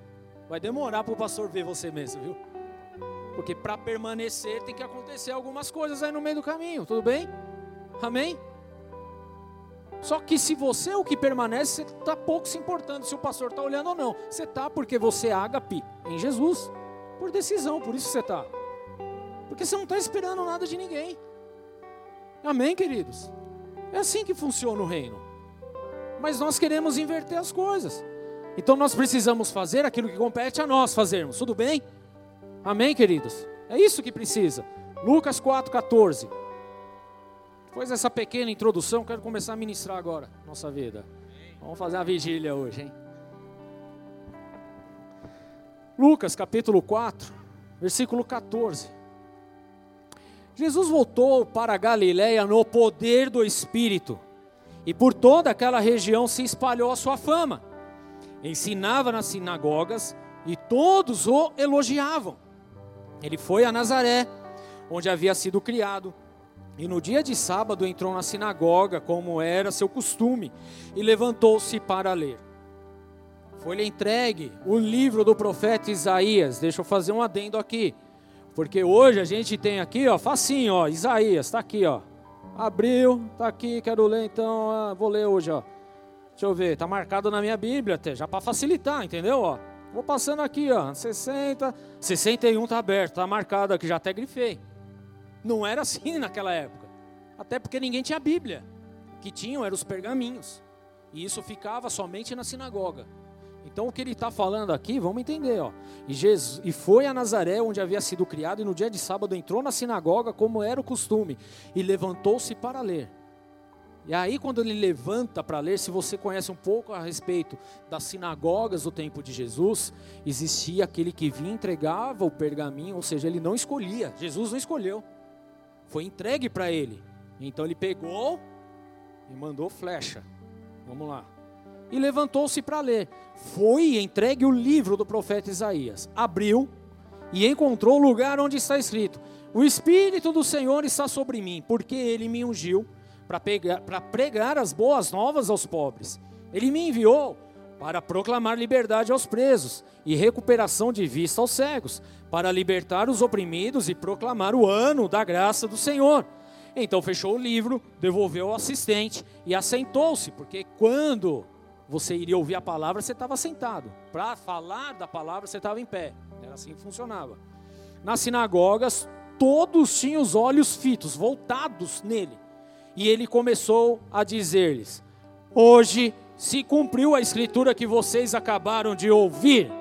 vai demorar para o pastor ver você mesmo, viu? Porque para permanecer tem que acontecer algumas coisas aí no meio do caminho, tudo bem? Amém? Só que se você é o que permanece, você está pouco se importando se o pastor está olhando ou não. Você está porque você é ágape em Jesus. Por decisão, por isso você está. Porque você não está esperando nada de ninguém. Amém, queridos? É assim que funciona o reino. Mas nós queremos inverter as coisas. Então nós precisamos fazer aquilo que compete a nós fazermos. Tudo bem? Amém, queridos? É isso que precisa. Lucas 4,14. Depois dessa pequena introdução, quero começar a ministrar agora nossa vida. Vamos fazer uma vigília hoje, hein? Lucas capítulo 4, versículo 14. Jesus voltou para a Galiléia no poder do Espírito, e por toda aquela região se espalhou a sua fama. Ensinava nas sinagogas e todos o elogiavam. Ele foi a Nazaré, onde havia sido criado e no dia de sábado entrou na sinagoga, como era seu costume, e levantou-se para ler. Foi-lhe entregue o livro do profeta Isaías. Deixa eu fazer um adendo aqui. Porque hoje a gente tem aqui, ó, facinho, ó, Isaías, está aqui, ó. Abriu, está aqui, quero ler, então ah, vou ler hoje, ó. Deixa eu ver, está marcado na minha Bíblia até, já para facilitar, entendeu? Ó, vou passando aqui, ó, 60, 61 está aberto, está marcado aqui, já até grifei. Não era assim naquela época. Até porque ninguém tinha Bíblia. O que tinham eram os pergaminhos. E isso ficava somente na sinagoga. Então o que ele está falando aqui, vamos entender, ó. E, Jesus, e foi a Nazaré, onde havia sido criado, e no dia de sábado entrou na sinagoga, como era o costume, e levantou-se para ler. E aí, quando ele levanta para ler, se você conhece um pouco a respeito das sinagogas do tempo de Jesus, existia aquele que vinha e entregava o pergaminho, ou seja, ele não escolhia, Jesus não escolheu. Foi entregue para ele. Então ele pegou e mandou flecha. Vamos lá. E levantou-se para ler. Foi entregue o livro do profeta Isaías. Abriu e encontrou o lugar onde está escrito: O Espírito do Senhor está sobre mim, porque ele me ungiu para pregar as boas novas aos pobres. Ele me enviou para proclamar liberdade aos presos e recuperação de vista aos cegos, para libertar os oprimidos e proclamar o ano da graça do Senhor. Então fechou o livro, devolveu ao assistente e assentou-se, porque quando você iria ouvir a palavra, você estava sentado. Para falar da palavra, você estava em pé. Era assim que funcionava. Nas sinagogas, todos tinham os olhos fitos, voltados nele. E ele começou a dizer-lhes: Hoje se cumpriu a escritura que vocês acabaram de ouvir.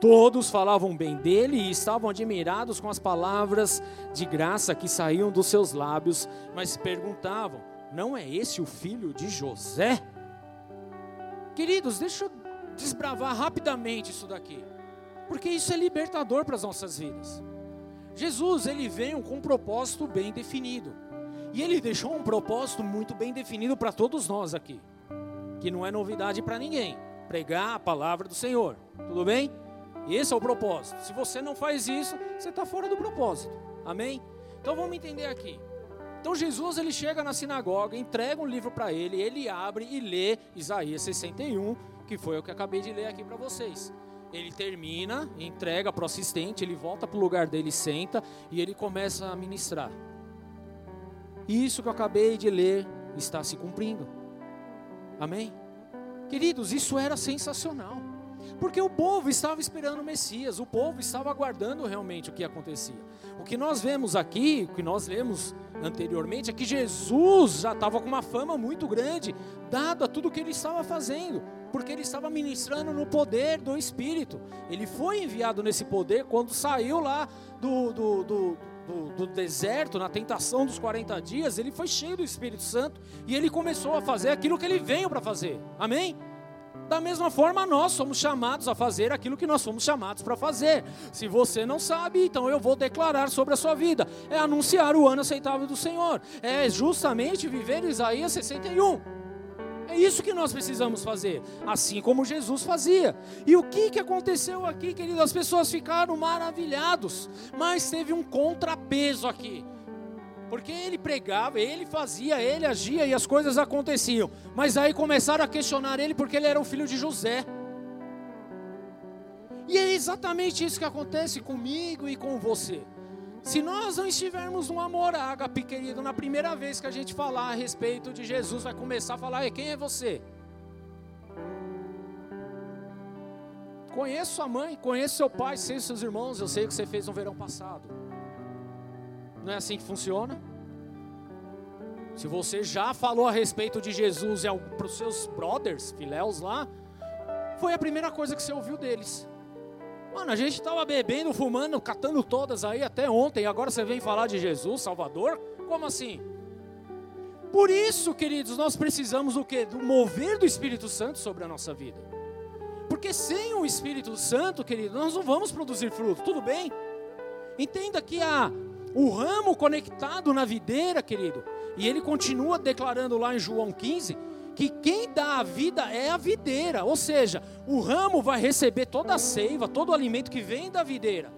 Todos falavam bem dele e estavam admirados com as palavras de graça que saíam dos seus lábios, mas perguntavam: Não é esse o filho de José? Queridos, deixa eu desbravar rapidamente isso daqui, porque isso é libertador para as nossas vidas. Jesus, ele veio com um propósito bem definido. E ele deixou um propósito muito bem definido para todos nós aqui, que não é novidade para ninguém, pregar a palavra do Senhor. Tudo bem? Esse é o propósito. Se você não faz isso, você está fora do propósito. Amém? Então vamos entender aqui. Então Jesus ele chega na sinagoga, entrega um livro para ele, ele abre e lê Isaías 61, que foi o que acabei de ler aqui para vocês. Ele termina, entrega para o assistente, ele volta para o lugar dele, senta e ele começa a ministrar. Isso que eu acabei de ler está se cumprindo. Amém? Queridos, isso era sensacional. Porque o povo estava esperando o Messias, o povo estava aguardando realmente o que acontecia. O que nós vemos aqui, o que nós lemos anteriormente, é que Jesus já estava com uma fama muito grande, dado a tudo que ele estava fazendo, porque ele estava ministrando no poder do Espírito. Ele foi enviado nesse poder quando saiu lá do, do, do do, do, deserto, na tentação dos 40 dias, ele foi cheio do Espírito Santo e ele começou a fazer aquilo que ele veio para fazer. Amém? Da mesma forma, nós somos chamados a fazer aquilo que nós fomos chamados para fazer. Se você não sabe, então eu vou declarar sobre a sua vida: é anunciar o ano aceitável do Senhor, é justamente viver Isaías 61. É isso que nós precisamos fazer, assim como Jesus fazia. E o que, que aconteceu aqui, querido? As pessoas ficaram maravilhados, mas teve um contrapeso aqui. Porque ele pregava, ele fazia, ele agia e as coisas aconteciam. Mas aí começaram a questionar ele porque ele era o filho de José. E é exatamente isso que acontece comigo e com você. Se nós não estivermos no amor ágape, querido, na primeira vez que a gente falar a respeito de Jesus, vai começar a falar: quem é você? Conheço sua mãe, conheço seu pai, sei seus irmãos, eu sei o que você fez no verão passado. Não é assim que funciona? Se você já falou a respeito de Jesus para os seus brothers, filéus lá, foi a primeira coisa que você ouviu deles. Mano, a gente estava bebendo, fumando, catando todas aí até ontem, agora você vem falar de Jesus, Salvador? Como assim? Por isso, queridos, nós precisamos o quê? Do mover do Espírito Santo sobre a nossa vida. Porque sem o Espírito Santo, querido, nós não vamos produzir fruto, tudo bem? Entenda que a, o ramo conectado na videira, querido, e ele continua declarando lá em João 15, que quem dá a vida é a videira, ou seja, o ramo vai receber toda a seiva, todo o alimento que vem da videira.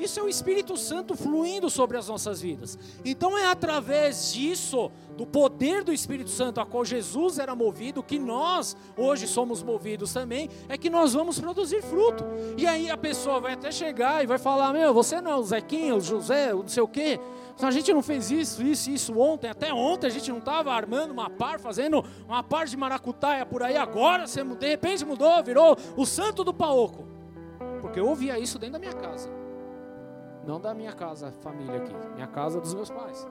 Isso é o Espírito Santo fluindo sobre as nossas vidas. Então é através disso, do poder do Espírito Santo, a qual Jesus era movido, que nós hoje somos movidos também, é que nós vamos produzir fruto. E aí a pessoa vai até chegar e vai falar: Meu, você não é Zequinha, José, não sei o quê. A gente não fez isso, isso, isso ontem. Até ontem a gente não estava armando uma par, fazendo uma par de maracutaia por aí. Agora você de repente mudou, virou o santo do paoco. Porque eu ouvia isso dentro da minha casa. Não da minha casa, família aqui. Minha casa dos meus pais.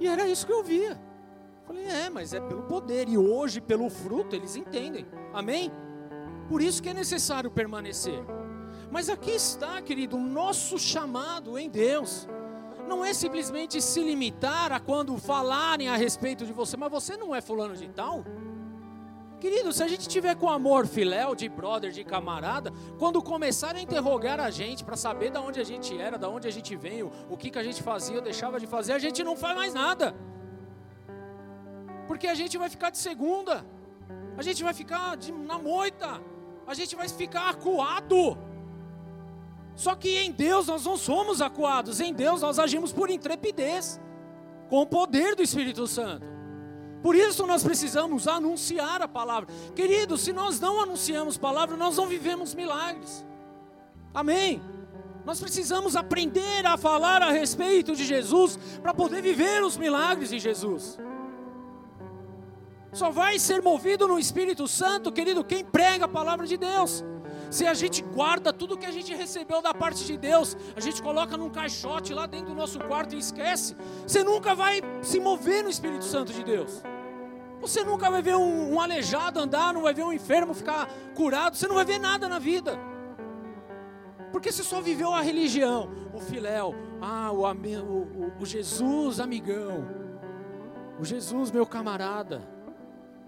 E era isso que eu via. Falei, é, mas é pelo poder. E hoje, pelo fruto, eles entendem. Amém? Por isso que é necessário permanecer. Mas aqui está, querido, o nosso chamado em Deus. Não é simplesmente se limitar a quando falarem a respeito de você, mas você não é fulano de tal. Querido, se a gente tiver com amor filéu, de brother, de camarada, quando começarem a interrogar a gente para saber de onde a gente era, de onde a gente veio, o que, que a gente fazia ou deixava de fazer, a gente não faz mais nada. Porque a gente vai ficar de segunda, a gente vai ficar de, na moita, a gente vai ficar acuado. Só que em Deus nós não somos acuados, em Deus nós agimos por intrepidez, com o poder do Espírito Santo. Por isso nós precisamos anunciar a palavra. Querido, se nós não anunciamos palavra, nós não vivemos milagres. Amém? Nós precisamos aprender a falar a respeito de Jesus para poder viver os milagres de Jesus. Só vai ser movido no Espírito Santo, querido, quem prega a palavra de Deus. Se a gente guarda tudo que a gente recebeu da parte de Deus, a gente coloca num caixote lá dentro do nosso quarto e esquece, você nunca vai se mover no Espírito Santo de Deus. Você nunca vai ver um, um aleijado andar, não vai ver um enfermo ficar curado, você não vai ver nada na vida. Porque você só viveu a religião, o filéu, ah, o, o, o Jesus amigão, o Jesus meu camarada.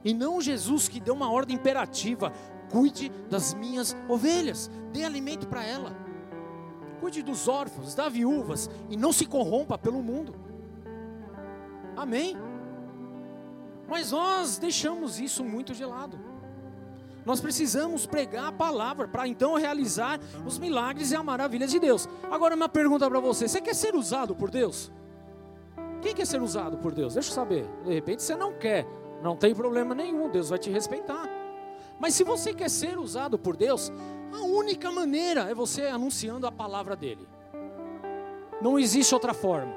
E não Jesus que deu uma ordem imperativa: cuide das minhas ovelhas, dê alimento para ela, cuide dos órfãos, das viúvas, e não se corrompa pelo mundo. Amém? Mas nós deixamos isso muito de lado. Nós precisamos pregar a palavra para então realizar os milagres e a maravilha de Deus. Agora, uma pergunta para você: você quer ser usado por Deus? Quem quer ser usado por Deus? Deixa eu saber. De repente você não quer, não tem problema nenhum, Deus vai te respeitar. Mas se você quer ser usado por Deus, a única maneira é você anunciando a palavra dele. Não existe outra forma.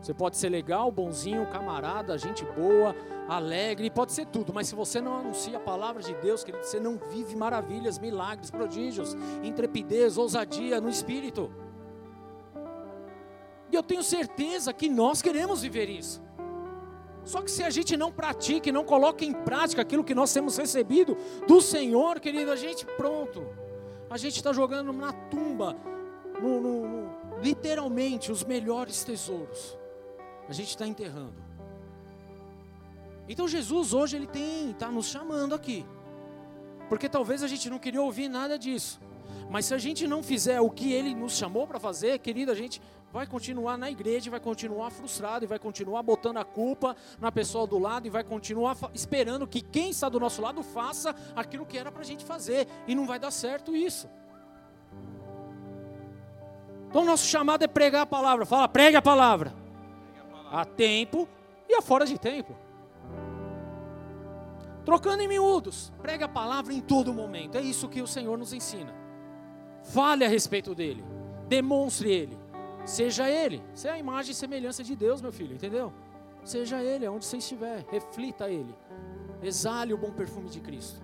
Você pode ser legal, bonzinho, camarada, gente boa, alegre, pode ser tudo, mas se você não anuncia a palavra de Deus, querido, você não vive maravilhas, milagres, prodígios, intrepidez, ousadia no espírito. E eu tenho certeza que nós queremos viver isso. Só que se a gente não pratica e não coloca em prática aquilo que nós temos recebido do Senhor, querido, a gente pronto. A gente está jogando na tumba, no, no, no, literalmente, os melhores tesouros a gente está enterrando. Então Jesus hoje ele tem está nos chamando aqui, porque talvez a gente não queria ouvir nada disso. Mas se a gente não fizer o que ele nos chamou para fazer, querido, a gente vai continuar na igreja, vai continuar frustrado e vai continuar botando a culpa na pessoa do lado e vai continuar esperando que quem está do nosso lado faça aquilo que era para a gente fazer e não vai dar certo isso. Então, nosso chamado é pregar a palavra. Fala, pregue a palavra a tempo e a fora de tempo. Trocando em miúdos, prega a palavra em todo momento. É isso que o Senhor nos ensina. Fale a respeito dele, demonstre ele, seja ele. Você é a imagem e semelhança de Deus, meu filho, entendeu? Seja ele, aonde você estiver, reflita ele, exale o bom perfume de Cristo.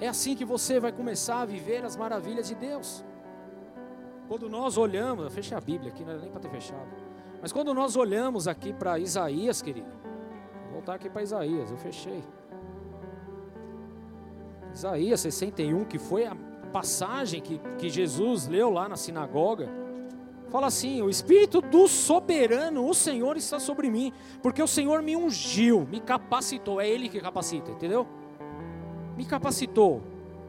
É assim que você vai começar a viver as maravilhas de Deus. Quando nós olhamos, eu fechei a Bíblia aqui, não era nem para ter fechado. Mas quando nós olhamos aqui para Isaías, querido, vou voltar aqui para Isaías, eu fechei. Isaías 61, que foi a passagem que, que Jesus leu lá na sinagoga, fala assim: O Espírito do soberano, o Senhor está sobre mim, porque o Senhor me ungiu, me capacitou, é Ele que capacita, entendeu? Me capacitou,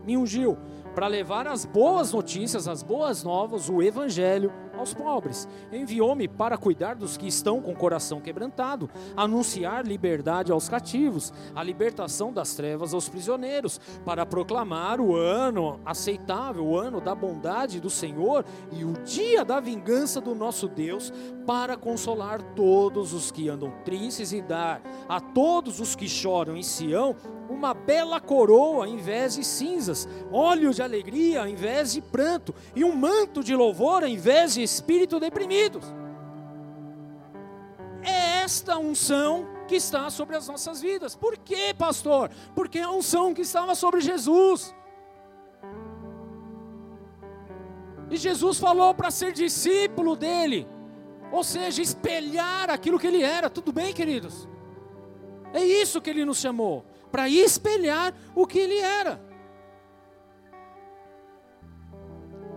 me ungiu para levar as boas notícias, as boas novas, o Evangelho aos pobres. Enviou-me para cuidar dos que estão com o coração quebrantado, anunciar liberdade aos cativos, a libertação das trevas aos prisioneiros, para proclamar o ano aceitável, o ano da bondade do Senhor e o dia da vingança do nosso Deus, para consolar todos os que andam tristes e dar a todos os que choram em Sião uma bela coroa em vez de cinzas, óleo de alegria em vez de pranto, e um manto de louvor em vez de espírito deprimidos. É esta unção que está sobre as nossas vidas. Por quê, pastor? Porque é a unção que estava sobre Jesus. E Jesus falou para ser discípulo dele, ou seja, espelhar aquilo que ele era. Tudo bem, queridos? É isso que ele nos chamou para espelhar o que ele era.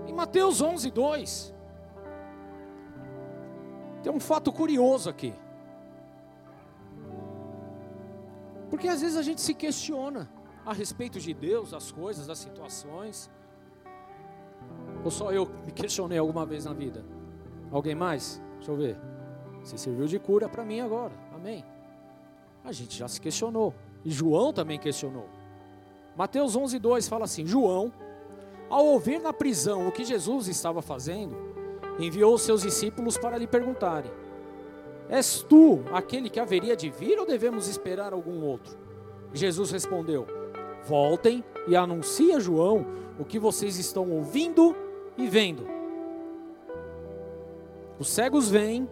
Em Mateus 11, 2, tem um fato curioso aqui. Porque às vezes a gente se questiona a respeito de Deus, das coisas, das situações. Ou só eu me questionei alguma vez na vida? Alguém mais? Deixa eu ver. Você serviu de cura para mim agora. Amém. A gente já se questionou. E João também questionou. Mateus 11, 2 fala assim: João, ao ouvir na prisão o que Jesus estava fazendo, enviou os seus discípulos para lhe perguntarem: És tu aquele que haveria de vir ou devemos esperar algum outro? Jesus respondeu: Voltem e anunciem a João o que vocês estão ouvindo e vendo. Os cegos vêm,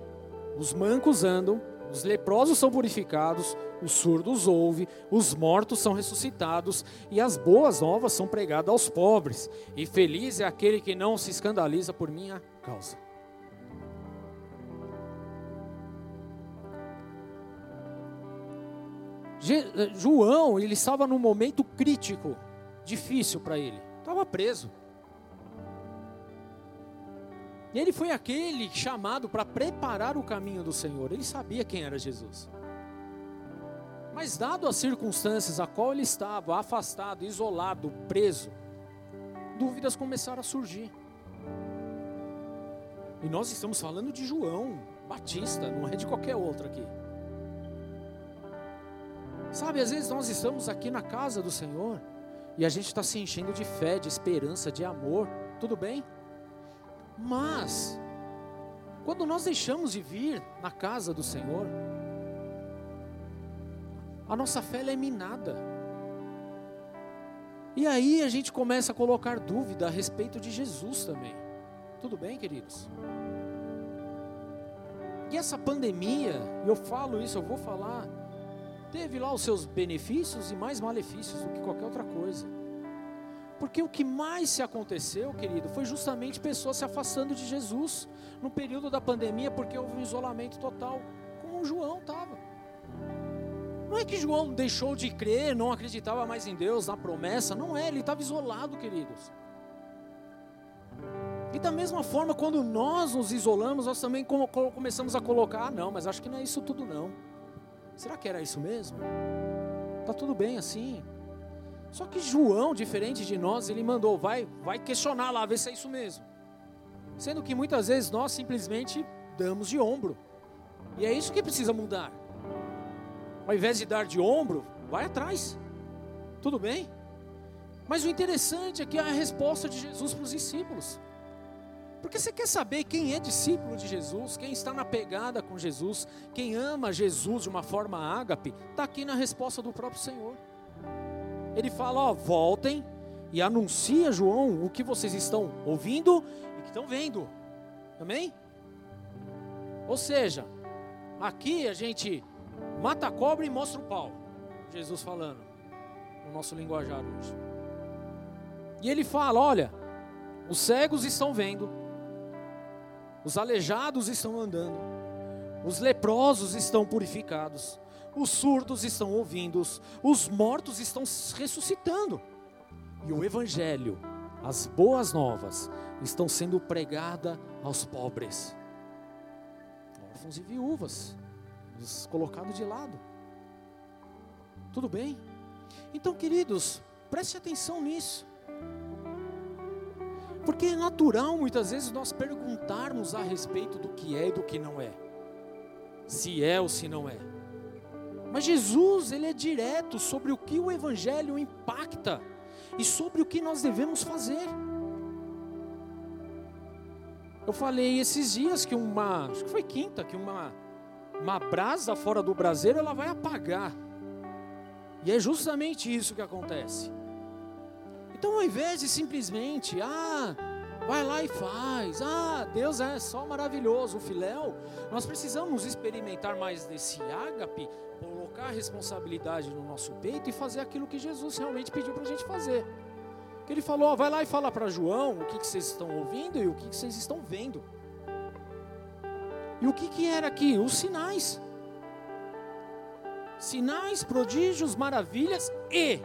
os mancos andam, Os leprosos são purificados, os surdos ouvem, os mortos são ressuscitados e as boas novas são pregadas aos pobres. E feliz é aquele que não se escandaliza por minha causa. Eh, João, ele estava num momento crítico, difícil para ele. Estava preso. Ele foi aquele chamado para preparar o caminho do Senhor. Ele sabia quem era Jesus. Mas dado as circunstâncias a qual ele estava, afastado, isolado, preso, dúvidas começaram a surgir. E nós estamos falando de João Batista, não é de qualquer outro aqui. Sabe, às vezes nós estamos aqui na casa do Senhor e a gente está se enchendo de fé, de esperança, de amor, tudo bem? Mas, quando nós deixamos de vir na casa do Senhor, a nossa fé é minada. E aí a gente começa a colocar dúvida a respeito de Jesus também. Tudo bem, queridos? E essa pandemia, eu falo isso, eu vou falar teve lá os seus benefícios e mais malefícios do que qualquer outra coisa. Porque o que mais se aconteceu, querido, foi justamente pessoas se afastando de Jesus no período da pandemia, porque houve um isolamento total, como João estava. Não é que João deixou de crer, não acreditava mais em Deus, na promessa, não é, ele estava isolado, queridos. E da mesma forma, quando nós nos isolamos, nós também começamos a colocar, ah, não, mas acho que não é isso tudo não. Será que era isso mesmo? Tá tudo bem assim. Só que João, diferente de nós, ele mandou, vai, vai questionar lá, ver se é isso mesmo. Sendo que muitas vezes nós simplesmente damos de ombro. E é isso que precisa mudar. Ao invés de dar de ombro, vai atrás. Tudo bem? Mas o interessante é que é a resposta de Jesus para os discípulos. Porque você quer saber quem é discípulo de Jesus, quem está na pegada com Jesus, quem ama Jesus de uma forma ágape, está aqui na resposta do próprio Senhor. Ele fala: ó, voltem e anuncia, João, o que vocês estão ouvindo e que estão vendo. Amém? Ou seja, aqui a gente mata a cobra e mostra o pau. Jesus falando, no nosso linguajar hoje. E ele fala: olha, os cegos estão vendo, os aleijados estão andando, os leprosos estão purificados, os surdos estão ouvindo, os mortos estão ressuscitando. E o evangelho, as boas novas, estão sendo pregada aos pobres, órfãos e viúvas, colocados de lado. Tudo bem? Então, queridos, preste atenção nisso. Porque é natural muitas vezes nós perguntarmos a respeito do que é e do que não é. Se é ou se não é. Mas Jesus, ele é direto sobre o que o evangelho impacta e sobre o que nós devemos fazer. Eu falei esses dias que uma, acho que foi quinta, que uma uma brasa fora do braseiro ela vai apagar. E é justamente isso que acontece. Então, ao invés de simplesmente, ah, vai lá e faz, ah, Deus é só maravilhoso, o filéu, nós precisamos experimentar mais desse ágape, colocar a responsabilidade no nosso peito e fazer aquilo que Jesus realmente pediu para a gente fazer. Ele falou, ó, vai lá e fala para João o que, que vocês estão ouvindo e o que, que vocês estão vendo. E o que, que era aqui? Os sinais. Sinais, prodígios, maravilhas e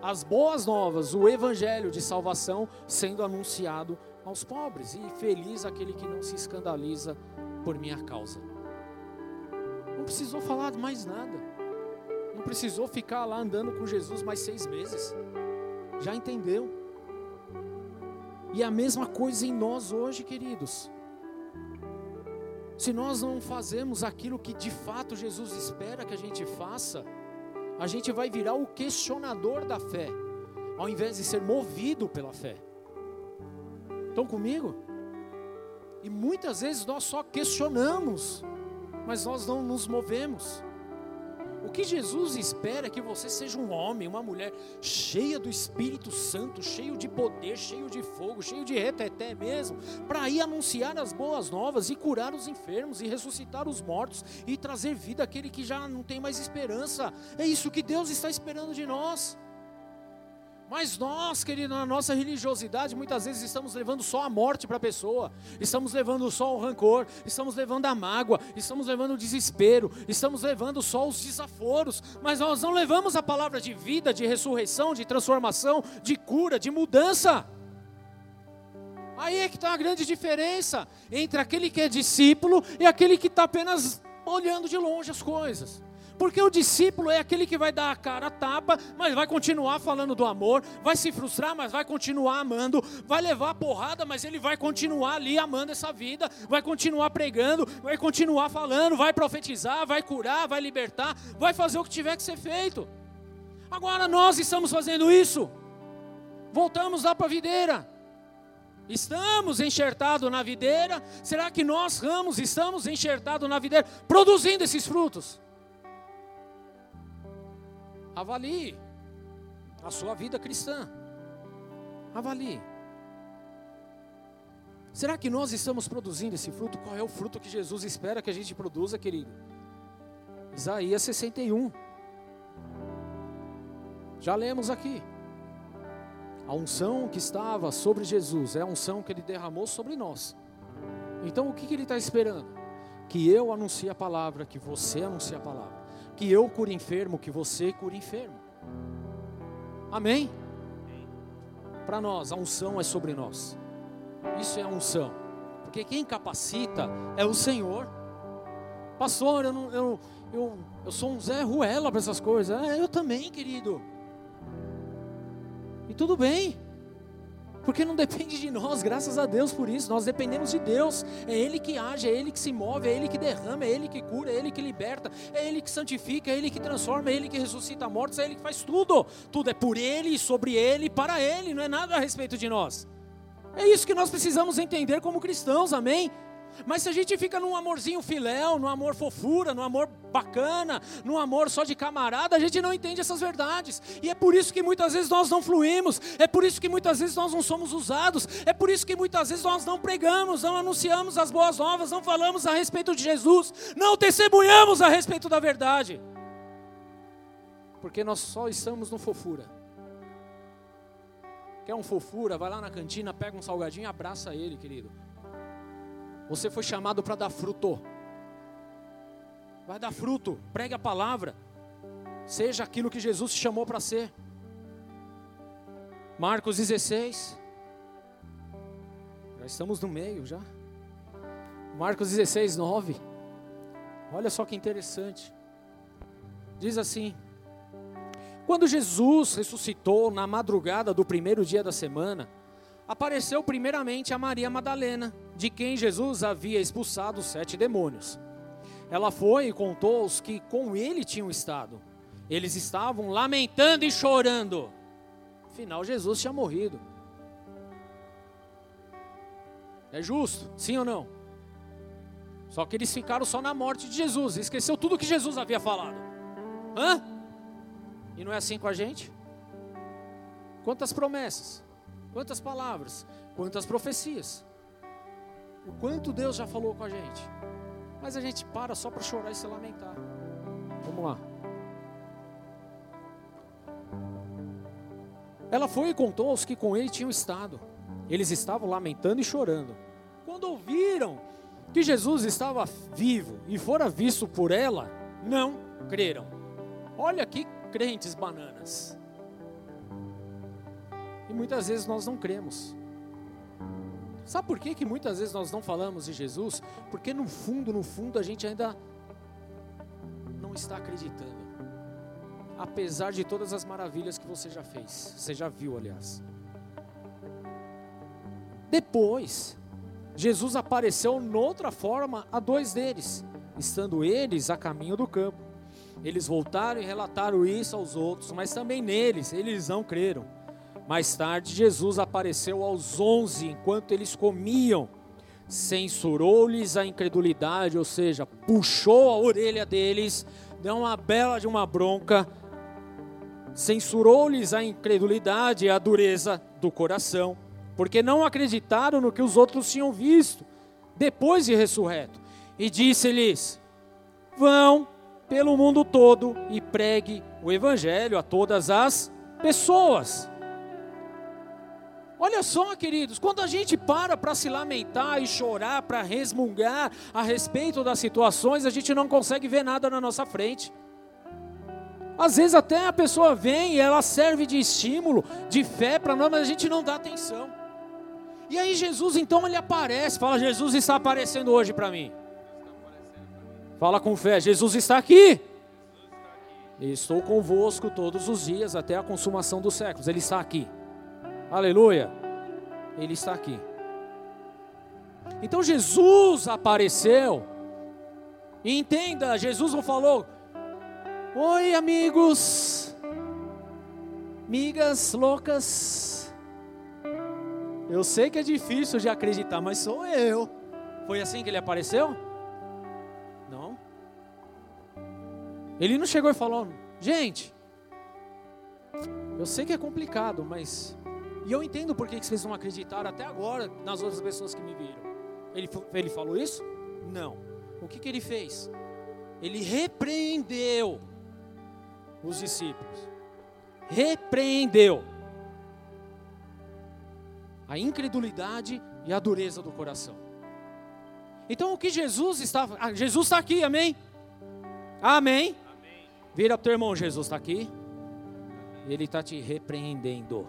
as boas novas, o evangelho de salvação sendo anunciado aos pobres. E feliz aquele que não se escandaliza por minha causa. Não precisou falar mais nada. Precisou ficar lá andando com Jesus mais seis meses. Já entendeu? E a mesma coisa em nós hoje, queridos. Se nós não fazemos aquilo que de fato Jesus espera que a gente faça, a gente vai virar o questionador da fé, ao invés de ser movido pela fé. Estão comigo? E muitas vezes nós só questionamos, mas nós não nos movemos. Que Jesus espera é que você seja um homem, uma mulher cheia do Espírito Santo, cheio de poder, cheio de fogo, cheio de reteté mesmo, para ir anunciar as boas novas e curar os enfermos e ressuscitar os mortos e trazer vida àquele que já não tem mais esperança. É isso que Deus está esperando de nós. Mas nós, querido, na nossa religiosidade, muitas vezes estamos levando só a morte para a pessoa, estamos levando só o rancor, estamos levando a mágoa, estamos levando o desespero, estamos levando só os desaforos, mas nós não levamos a palavra de vida, de ressurreição, de transformação, de cura, de mudança. Aí é que está a grande diferença entre aquele que é discípulo e aquele que está apenas olhando de longe as coisas. Porque o discípulo é aquele que vai dar a cara a tapa, mas vai continuar falando do amor, vai se frustrar, mas vai continuar amando, vai levar a porrada, mas ele vai continuar ali amando essa vida, vai continuar pregando, vai continuar falando, vai profetizar, vai curar, vai libertar, vai fazer o que tiver que ser feito. Agora nós estamos fazendo isso. Voltamos lá para a videira. Estamos enxertados na videira. Será que nós, ramos, estamos enxertados na videira, produzindo esses frutos? Avalie a sua vida cristã. Avalie. Será que nós estamos produzindo esse fruto? Qual é o fruto que Jesus espera que a gente produza, querido? Isaías 61. Já lemos aqui. A unção que estava sobre Jesus é a unção que ele derramou sobre nós. Então o que, que ele está esperando? Que eu anuncie a palavra, que você anuncie a palavra que eu cure enfermo, que você cure enfermo. Amém? Para nós, a unção é sobre nós. Isso é a unção. Porque quem capacita é o Senhor. Pastor, eu, não, eu, eu, eu sou um Zé Ruela para essas coisas. É, eu também, querido. E tudo bem. Porque não depende de nós, graças a Deus por isso. Nós dependemos de Deus. É Ele que age, é Ele que se move, é Ele que derrama, é Ele que cura, é Ele que liberta, é Ele que santifica, é Ele que transforma, é Ele que ressuscita mortos, é Ele que faz tudo. Tudo é por Ele, sobre Ele, para Ele, não é nada a respeito de nós. É isso que nós precisamos entender como cristãos, amém? Mas se a gente fica num amorzinho filéu, num amor fofura, num amor bacana, num amor só de camarada, a gente não entende essas verdades. E é por isso que muitas vezes nós não fluímos, é por isso que muitas vezes nós não somos usados, é por isso que muitas vezes nós não pregamos, não anunciamos as boas novas, não falamos a respeito de Jesus, não testemunhamos a respeito da verdade. Porque nós só estamos no fofura. Quer um fofura? Vai lá na cantina, pega um salgadinho e abraça ele, querido. Você foi chamado para dar fruto. Vai dar fruto, pregue a palavra. Seja aquilo que Jesus te chamou para ser. Marcos 16. Já estamos no meio já. Marcos 16, 9. Olha só que interessante. Diz assim: Quando Jesus ressuscitou na madrugada do primeiro dia da semana, apareceu primeiramente a Maria Madalena, de quem Jesus havia expulsado sete demônios. Ela foi e contou aos que com ele tinham estado. Eles estavam lamentando e chorando. Afinal, Jesus tinha morrido. É justo, sim ou não? Só que eles ficaram só na morte de Jesus, esqueceu tudo que Jesus havia falado. Hã? E não é assim com a gente? Quantas promessas? Quantas palavras, quantas profecias. O quanto Deus já falou com a gente. Mas a gente para só para chorar e se lamentar. Vamos lá. Ela foi e contou aos que com ele tinham estado. Eles estavam lamentando e chorando. Quando ouviram que Jesus estava vivo e fora visto por ela, não creram. Olha que crentes bananas. E muitas vezes nós não cremos. Sabe por que, que muitas vezes nós não falamos de Jesus? Porque no fundo, no fundo, a gente ainda não está acreditando. Apesar de todas as maravilhas que você já fez, você já viu, aliás. Depois, Jesus apareceu noutra forma a dois deles, estando eles a caminho do campo. Eles voltaram e relataram isso aos outros, mas também neles, eles não creram. Mais tarde, Jesus apareceu aos onze enquanto eles comiam, censurou-lhes a incredulidade, ou seja, puxou a orelha deles, deu uma bela de uma bronca, censurou-lhes a incredulidade e a dureza do coração, porque não acreditaram no que os outros tinham visto depois de ressurreto. E disse-lhes: Vão pelo mundo todo e pregue o evangelho a todas as pessoas. Olha só, queridos, quando a gente para para se lamentar e chorar, para resmungar a respeito das situações, a gente não consegue ver nada na nossa frente. Às vezes até a pessoa vem e ela serve de estímulo, de fé para nós, mas a gente não dá atenção. E aí Jesus então ele aparece, fala: Jesus está aparecendo hoje para mim. Fala com fé, Jesus está aqui. Estou convosco todos os dias até a consumação dos séculos. Ele está aqui. Aleluia. Ele está aqui. Então Jesus apareceu. E entenda, Jesus não falou: Oi, amigos, migas loucas. Eu sei que é difícil de acreditar, mas sou eu. Foi assim que ele apareceu? Não. Ele não chegou e falou: Gente, eu sei que é complicado, mas. E eu entendo por que vocês não acreditaram até agora nas outras pessoas que me viram. Ele, ele falou isso? Não. O que, que ele fez? Ele repreendeu os discípulos. Repreendeu a incredulidade e a dureza do coração. Então o que Jesus estava. Ah, Jesus está aqui, amém? Amém? amém. Vira para o teu irmão, Jesus está aqui. Ele está te repreendendo.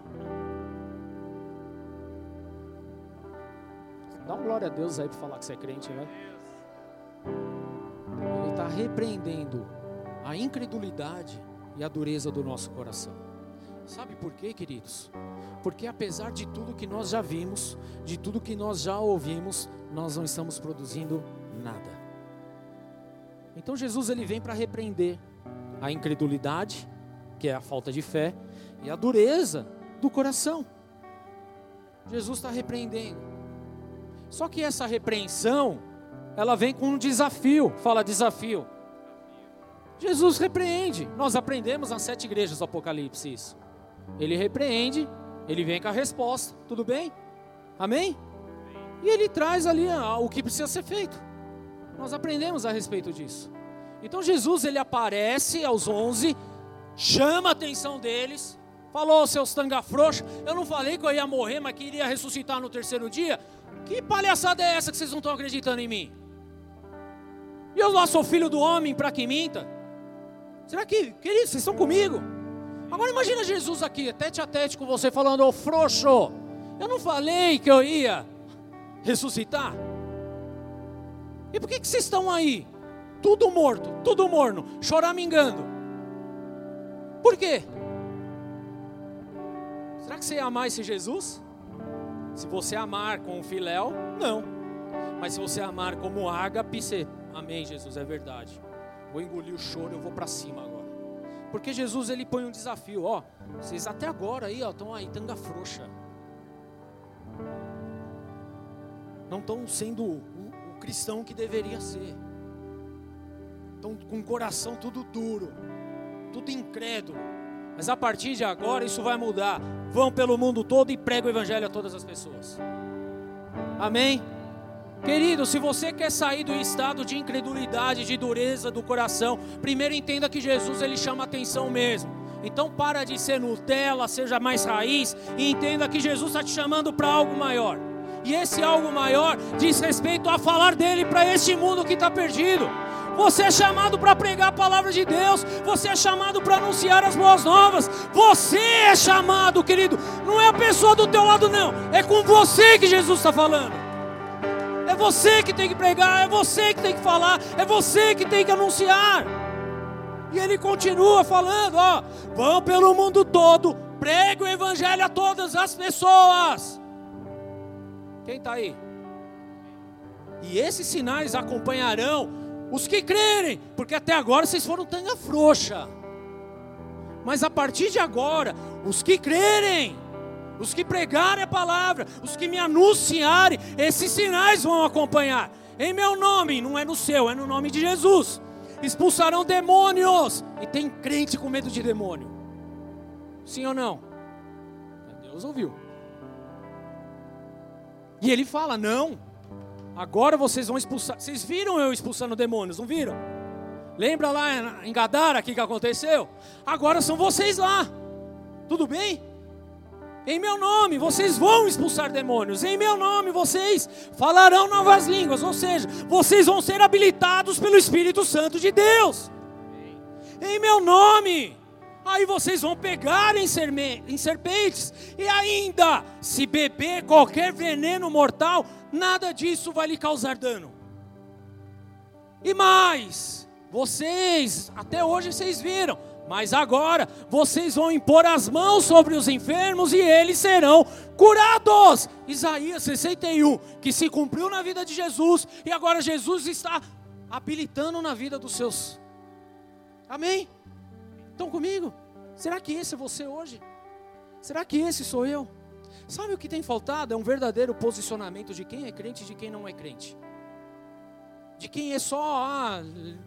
Dá uma glória a Deus aí para falar que você é crente, né? Ele está repreendendo a incredulidade e a dureza do nosso coração. Sabe por quê, queridos? Porque apesar de tudo que nós já vimos, de tudo que nós já ouvimos, nós não estamos produzindo nada. Então Jesus ele vem para repreender a incredulidade, que é a falta de fé, e a dureza do coração. Jesus está repreendendo. Só que essa repreensão, ela vem com um desafio. Fala desafio. Jesus repreende. Nós aprendemos nas sete igrejas do Apocalipse isso. Ele repreende, ele vem com a resposta. Tudo bem? Amém? E ele traz ali o que precisa ser feito. Nós aprendemos a respeito disso. Então Jesus ele aparece aos onze, chama a atenção deles, falou seus tanga frouxos, eu não falei que eu ia morrer, mas que iria ressuscitar no terceiro dia. Que palhaçada é essa que vocês não estão acreditando em mim? E eu lá sou filho do homem para que minta? Será que, queridos, vocês estão comigo? Agora imagina Jesus aqui, tete a tete com você, falando, ô oh, frouxo, eu não falei que eu ia ressuscitar? E por que, que vocês estão aí? Tudo morto, tudo morno, choramingando. Por quê? Será que você ia amar esse Jesus? Se você amar com filéu, não. Mas se você amar como ágape, você, amém, Jesus, é verdade. Vou engolir o choro, eu vou para cima agora. Porque Jesus ele põe um desafio, ó. Vocês até agora aí, ó, estão aí tanga frouxa. Não estão sendo o, o cristão que deveria ser. Estão com o coração tudo duro, tudo incrédulo. Mas a partir de agora isso vai mudar. Vão pelo mundo todo e pregam o evangelho a todas as pessoas. Amém? Querido, se você quer sair do estado de incredulidade, de dureza do coração, primeiro entenda que Jesus ele chama atenção mesmo. Então para de ser Nutella, seja mais raiz e entenda que Jesus está te chamando para algo maior. E esse algo maior diz respeito a falar dele para este mundo que está perdido. Você é chamado para pregar a palavra de Deus. Você é chamado para anunciar as boas novas. Você é chamado, querido. Não é a pessoa do teu lado, não. É com você que Jesus está falando. É você que tem que pregar. É você que tem que falar. É você que tem que anunciar. E ele continua falando: ó, vão pelo mundo todo, pregue o evangelho a todas as pessoas. Quem está aí? E esses sinais acompanharão os que crerem, porque até agora vocês foram tanga frouxa. Mas a partir de agora, os que crerem, os que pregarem a palavra, os que me anunciarem, esses sinais vão acompanhar. Em meu nome, não é no seu, é no nome de Jesus. expulsarão demônios. E tem crente com medo de demônio. Sim ou não? Deus ouviu. E ele fala: Não, agora vocês vão expulsar. Vocês viram eu expulsando demônios, não viram? Lembra lá em Gadara o que aconteceu? Agora são vocês lá. Tudo bem? Em meu nome vocês vão expulsar demônios. Em meu nome vocês falarão novas línguas. Ou seja, vocês vão ser habilitados pelo Espírito Santo de Deus. Em meu nome. Aí vocês vão pegar em, serpentes. E ainda, se beber qualquer veneno mortal, nada disso vai lhe causar dano. E mais, vocês, até hoje vocês viram, mas agora vocês vão impor as mãos sobre os enfermos e eles serão curados. Isaías 61, que se cumpriu na vida de Jesus e agora Jesus está habilitando na vida dos seus. Amém? Estão comigo? Será que esse é você hoje? Será que esse sou eu? Sabe o que tem faltado? É um verdadeiro posicionamento de quem é crente e de quem não é crente de quem é só, ah,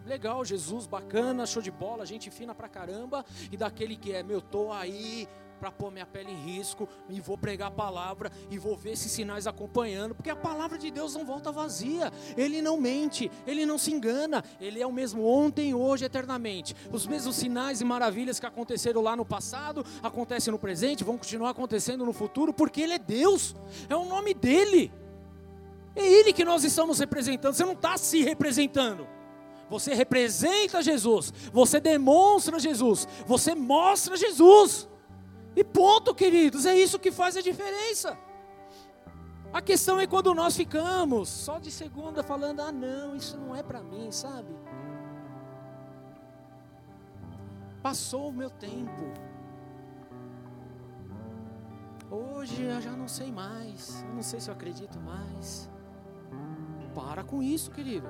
legal, Jesus, bacana, show de bola, gente fina pra caramba, e daquele que é, meu, tô aí para pôr minha pele em risco, e vou pregar a palavra, e vou ver esses sinais acompanhando, porque a palavra de Deus não volta vazia, Ele não mente, Ele não se engana, Ele é o mesmo ontem, hoje, eternamente. Os mesmos sinais e maravilhas que aconteceram lá no passado, acontecem no presente, vão continuar acontecendo no futuro, porque Ele é Deus, é o nome dEle. É Ele que nós estamos representando. Você não está se representando. Você representa Jesus. Você demonstra Jesus. Você mostra Jesus. E ponto, queridos. É isso que faz a diferença. A questão é quando nós ficamos só de segunda falando: ah, não, isso não é para mim, sabe? Passou o meu tempo. Hoje eu já não sei mais. Eu não sei se eu acredito mais. Para com isso, querido.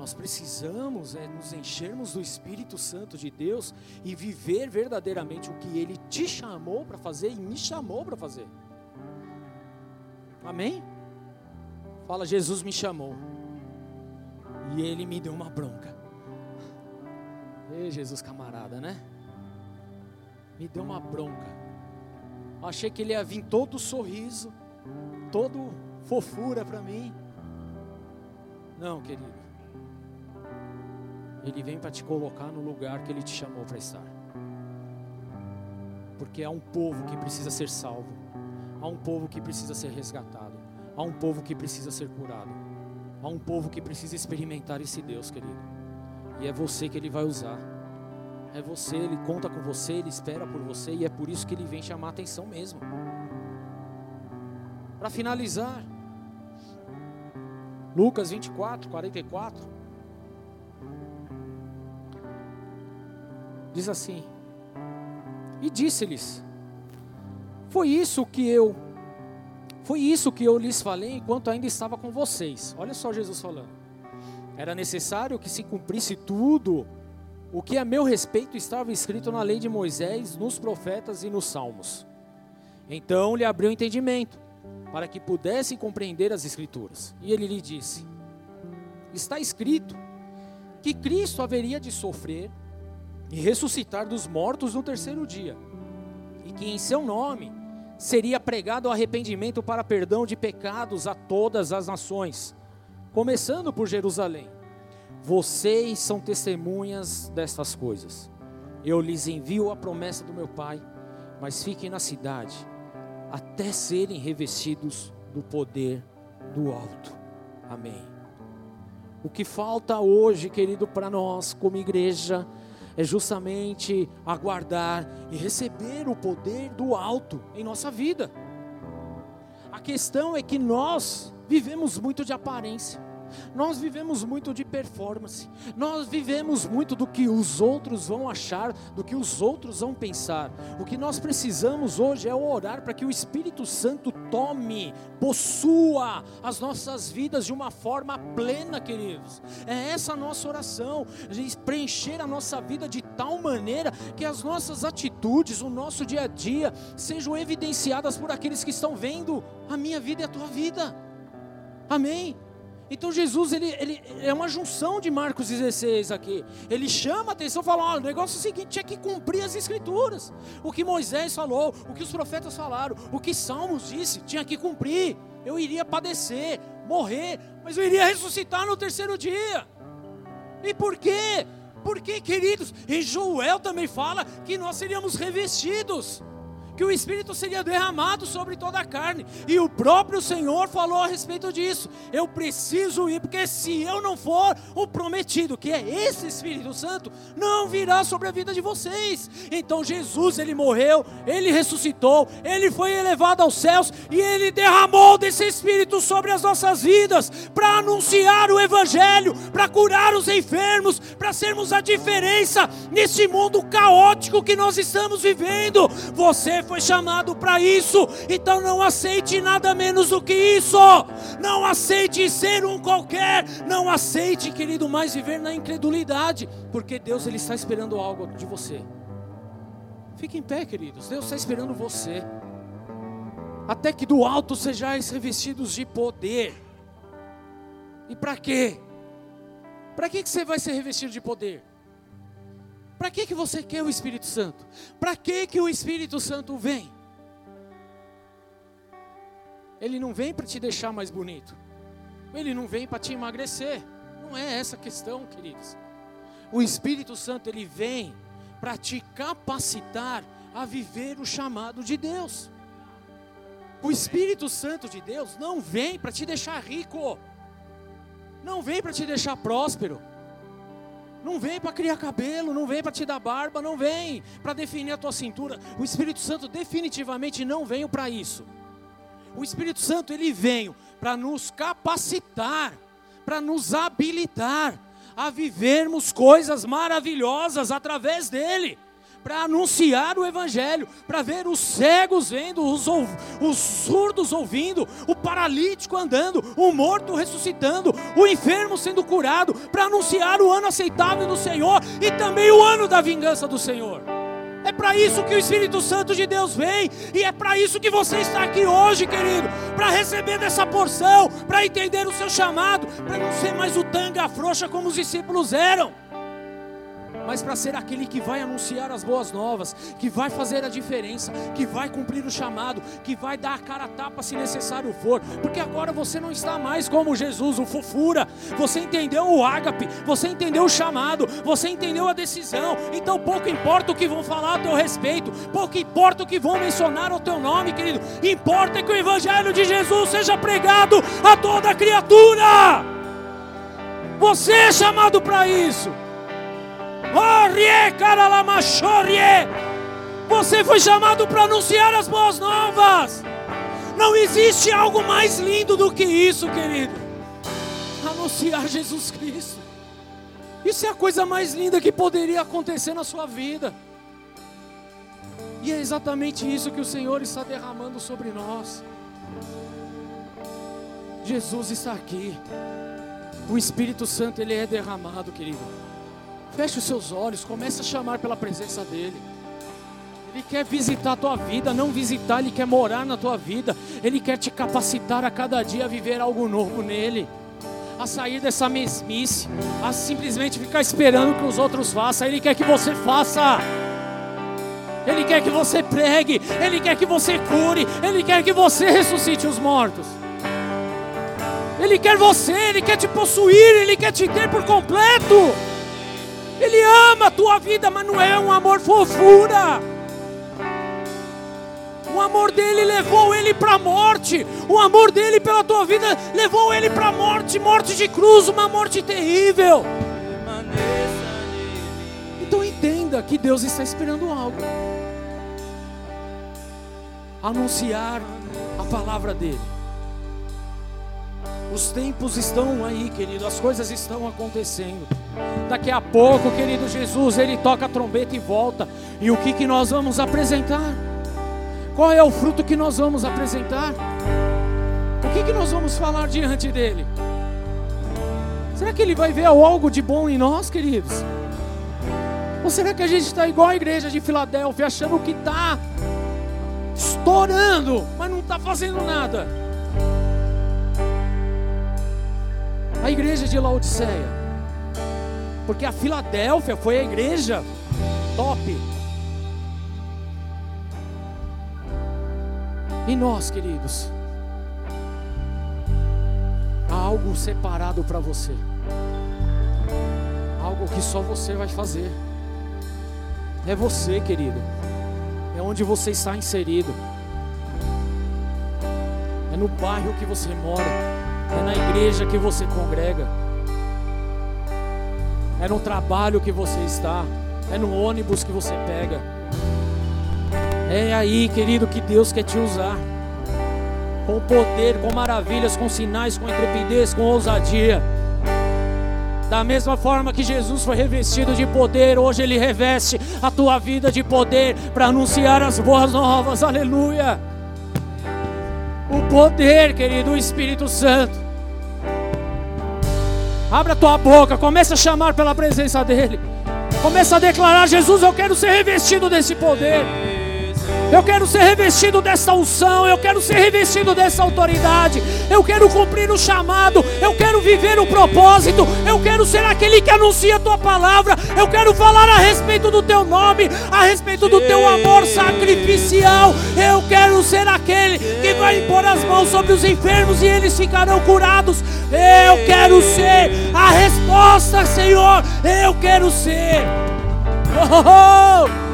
Nós precisamos é, nos enchermos do Espírito Santo de Deus e viver verdadeiramente o que Ele te chamou para fazer e me chamou para fazer. Amém? Fala, Jesus me chamou e Ele me deu uma bronca. Ei, Jesus camarada, né? Me deu uma bronca. Achei que Ele ia vir todo sorriso, todo fofura para mim. Não, querido. Ele vem para te colocar no lugar que ele te chamou para estar. Porque há um povo que precisa ser salvo. Há um povo que precisa ser resgatado. Há um povo que precisa ser curado. Há um povo que precisa experimentar esse Deus, querido. E é você que ele vai usar. É você, ele conta com você, ele espera por você e é por isso que ele vem chamar a atenção mesmo. Para finalizar, Lucas 24, 44. Diz assim: E disse-lhes: Foi isso que eu foi isso que eu lhes falei enquanto ainda estava com vocês. Olha só Jesus falando. Era necessário que se cumprisse tudo o que a meu respeito estava escrito na lei de Moisés, nos profetas e nos salmos. Então lhe abriu o entendimento para que pudessem compreender as Escrituras. E ele lhe disse: Está escrito que Cristo haveria de sofrer e ressuscitar dos mortos no terceiro dia, e que em seu nome seria pregado o arrependimento para perdão de pecados a todas as nações, começando por Jerusalém. Vocês são testemunhas destas coisas. Eu lhes envio a promessa do meu Pai, mas fiquem na cidade até serem revestidos do poder do alto. Amém. O que falta hoje, querido, para nós como igreja, é justamente aguardar e receber o poder do alto em nossa vida. A questão é que nós vivemos muito de aparência. Nós vivemos muito de performance, nós vivemos muito do que os outros vão achar, do que os outros vão pensar. O que nós precisamos hoje é orar para que o Espírito Santo tome, possua as nossas vidas de uma forma plena, queridos. É essa a nossa oração, preencher a nossa vida de tal maneira que as nossas atitudes, o nosso dia a dia, sejam evidenciadas por aqueles que estão vendo a minha vida e a tua vida. Amém? Então Jesus ele, ele é uma junção de Marcos 16 aqui. Ele chama a atenção, fala: olha, o negócio é o seguinte, tinha que cumprir as escrituras. O que Moisés falou, o que os profetas falaram, o que Salmos disse, tinha que cumprir. Eu iria padecer, morrer, mas eu iria ressuscitar no terceiro dia. E por quê? Porque, queridos, em Joel também fala que nós seríamos revestidos que o Espírito seria derramado sobre toda a carne. E o próprio Senhor falou a respeito disso. Eu preciso ir, porque se eu não for, o prometido, que é esse Espírito Santo, não virá sobre a vida de vocês. Então Jesus, ele morreu, ele ressuscitou, ele foi elevado aos céus e ele derramou desse Espírito sobre as nossas vidas para anunciar o Evangelho, para curar os enfermos, para sermos a diferença nesse mundo caótico que nós estamos vivendo. Você foi chamado para isso, então não aceite nada menos do que isso. Não aceite ser um qualquer, não aceite, querido, mais viver na incredulidade, porque Deus ele está esperando algo de você. Fique em pé, queridos. Deus está esperando você. Até que do alto sejais revestidos de poder. E para quê? Para que você vai ser revestido de poder? Para que, que você quer o Espírito Santo? Para que, que o Espírito Santo vem? Ele não vem para te deixar mais bonito. Ele não vem para te emagrecer. Não é essa a questão, queridos. O Espírito Santo ele vem para te capacitar a viver o chamado de Deus. O Espírito Santo de Deus não vem para te deixar rico. Não vem para te deixar próspero. Não vem para criar cabelo, não vem para te dar barba, não vem para definir a tua cintura. O Espírito Santo definitivamente não veio para isso. O Espírito Santo ele veio para nos capacitar, para nos habilitar a vivermos coisas maravilhosas através dele para anunciar o Evangelho, para ver os cegos vendo, os, os surdos ouvindo, o paralítico andando, o morto ressuscitando, o enfermo sendo curado, para anunciar o ano aceitável do Senhor e também o ano da vingança do Senhor. É para isso que o Espírito Santo de Deus vem, e é para isso que você está aqui hoje, querido, para receber dessa porção, para entender o seu chamado, para não ser mais o tanga frouxa como os discípulos eram mas para ser aquele que vai anunciar as boas novas, que vai fazer a diferença, que vai cumprir o chamado, que vai dar a cara a tapa se necessário for, porque agora você não está mais como Jesus, o fofura, você entendeu o ágape, você entendeu o chamado, você entendeu a decisão, então pouco importa o que vão falar a teu respeito, pouco importa o que vão mencionar o teu nome, querido, importa que o Evangelho de Jesus seja pregado a toda criatura. Você é chamado para isso. Você foi chamado para anunciar as boas novas. Não existe algo mais lindo do que isso, querido. Anunciar Jesus Cristo. Isso é a coisa mais linda que poderia acontecer na sua vida. E é exatamente isso que o Senhor está derramando sobre nós. Jesus está aqui. O Espírito Santo ele é derramado, querido. Feche os seus olhos, comece a chamar pela presença dEle. Ele quer visitar a tua vida, não visitar, Ele quer morar na tua vida. Ele quer te capacitar a cada dia a viver algo novo nele. A sair dessa mesmice, a simplesmente ficar esperando que os outros façam. Ele quer que você faça. Ele quer que você pregue, Ele quer que você cure, Ele quer que você ressuscite os mortos. Ele quer você, Ele quer te possuir, Ele quer te ter por completo. Ele ama a tua vida, mas não é um amor fofura. O amor dele levou ele para a morte. O amor dele pela tua vida levou ele para a morte, morte de cruz, uma morte terrível. Então entenda que Deus está esperando algo. Anunciar a palavra dele. Os tempos estão aí, querido, as coisas estão acontecendo. Daqui a pouco, querido Jesus, ele toca a trombeta e volta. E o que, que nós vamos apresentar? Qual é o fruto que nós vamos apresentar? O que, que nós vamos falar diante dele? Será que ele vai ver algo de bom em nós, queridos? Ou será que a gente está igual a igreja de Filadélfia, achando que está estourando, mas não está fazendo nada? A igreja de Laodiceia. Porque a Filadélfia foi a igreja top. E nós, queridos, há algo separado para você. Algo que só você vai fazer. É você, querido. É onde você está inserido. É no bairro que você mora. É na igreja que você congrega. É no trabalho que você está. É no ônibus que você pega. É aí, querido, que Deus quer te usar. Com poder, com maravilhas, com sinais, com intrepidez, com ousadia. Da mesma forma que Jesus foi revestido de poder, hoje Ele reveste a tua vida de poder para anunciar as boas novas. Aleluia. O poder, querido, Espírito Santo. Abra tua boca, comece a chamar pela presença dEle. Comece a declarar: Jesus, eu quero ser revestido desse poder. Eu quero ser revestido dessa unção, eu quero ser revestido dessa autoridade, eu quero cumprir o chamado, eu quero viver o propósito, eu quero ser aquele que anuncia a tua palavra, eu quero falar a respeito do teu nome, a respeito do teu amor sacrificial, eu quero ser aquele que vai impor as mãos sobre os enfermos e eles ficarão curados. Eu quero ser a resposta, Senhor, eu quero ser. Oh, oh, oh.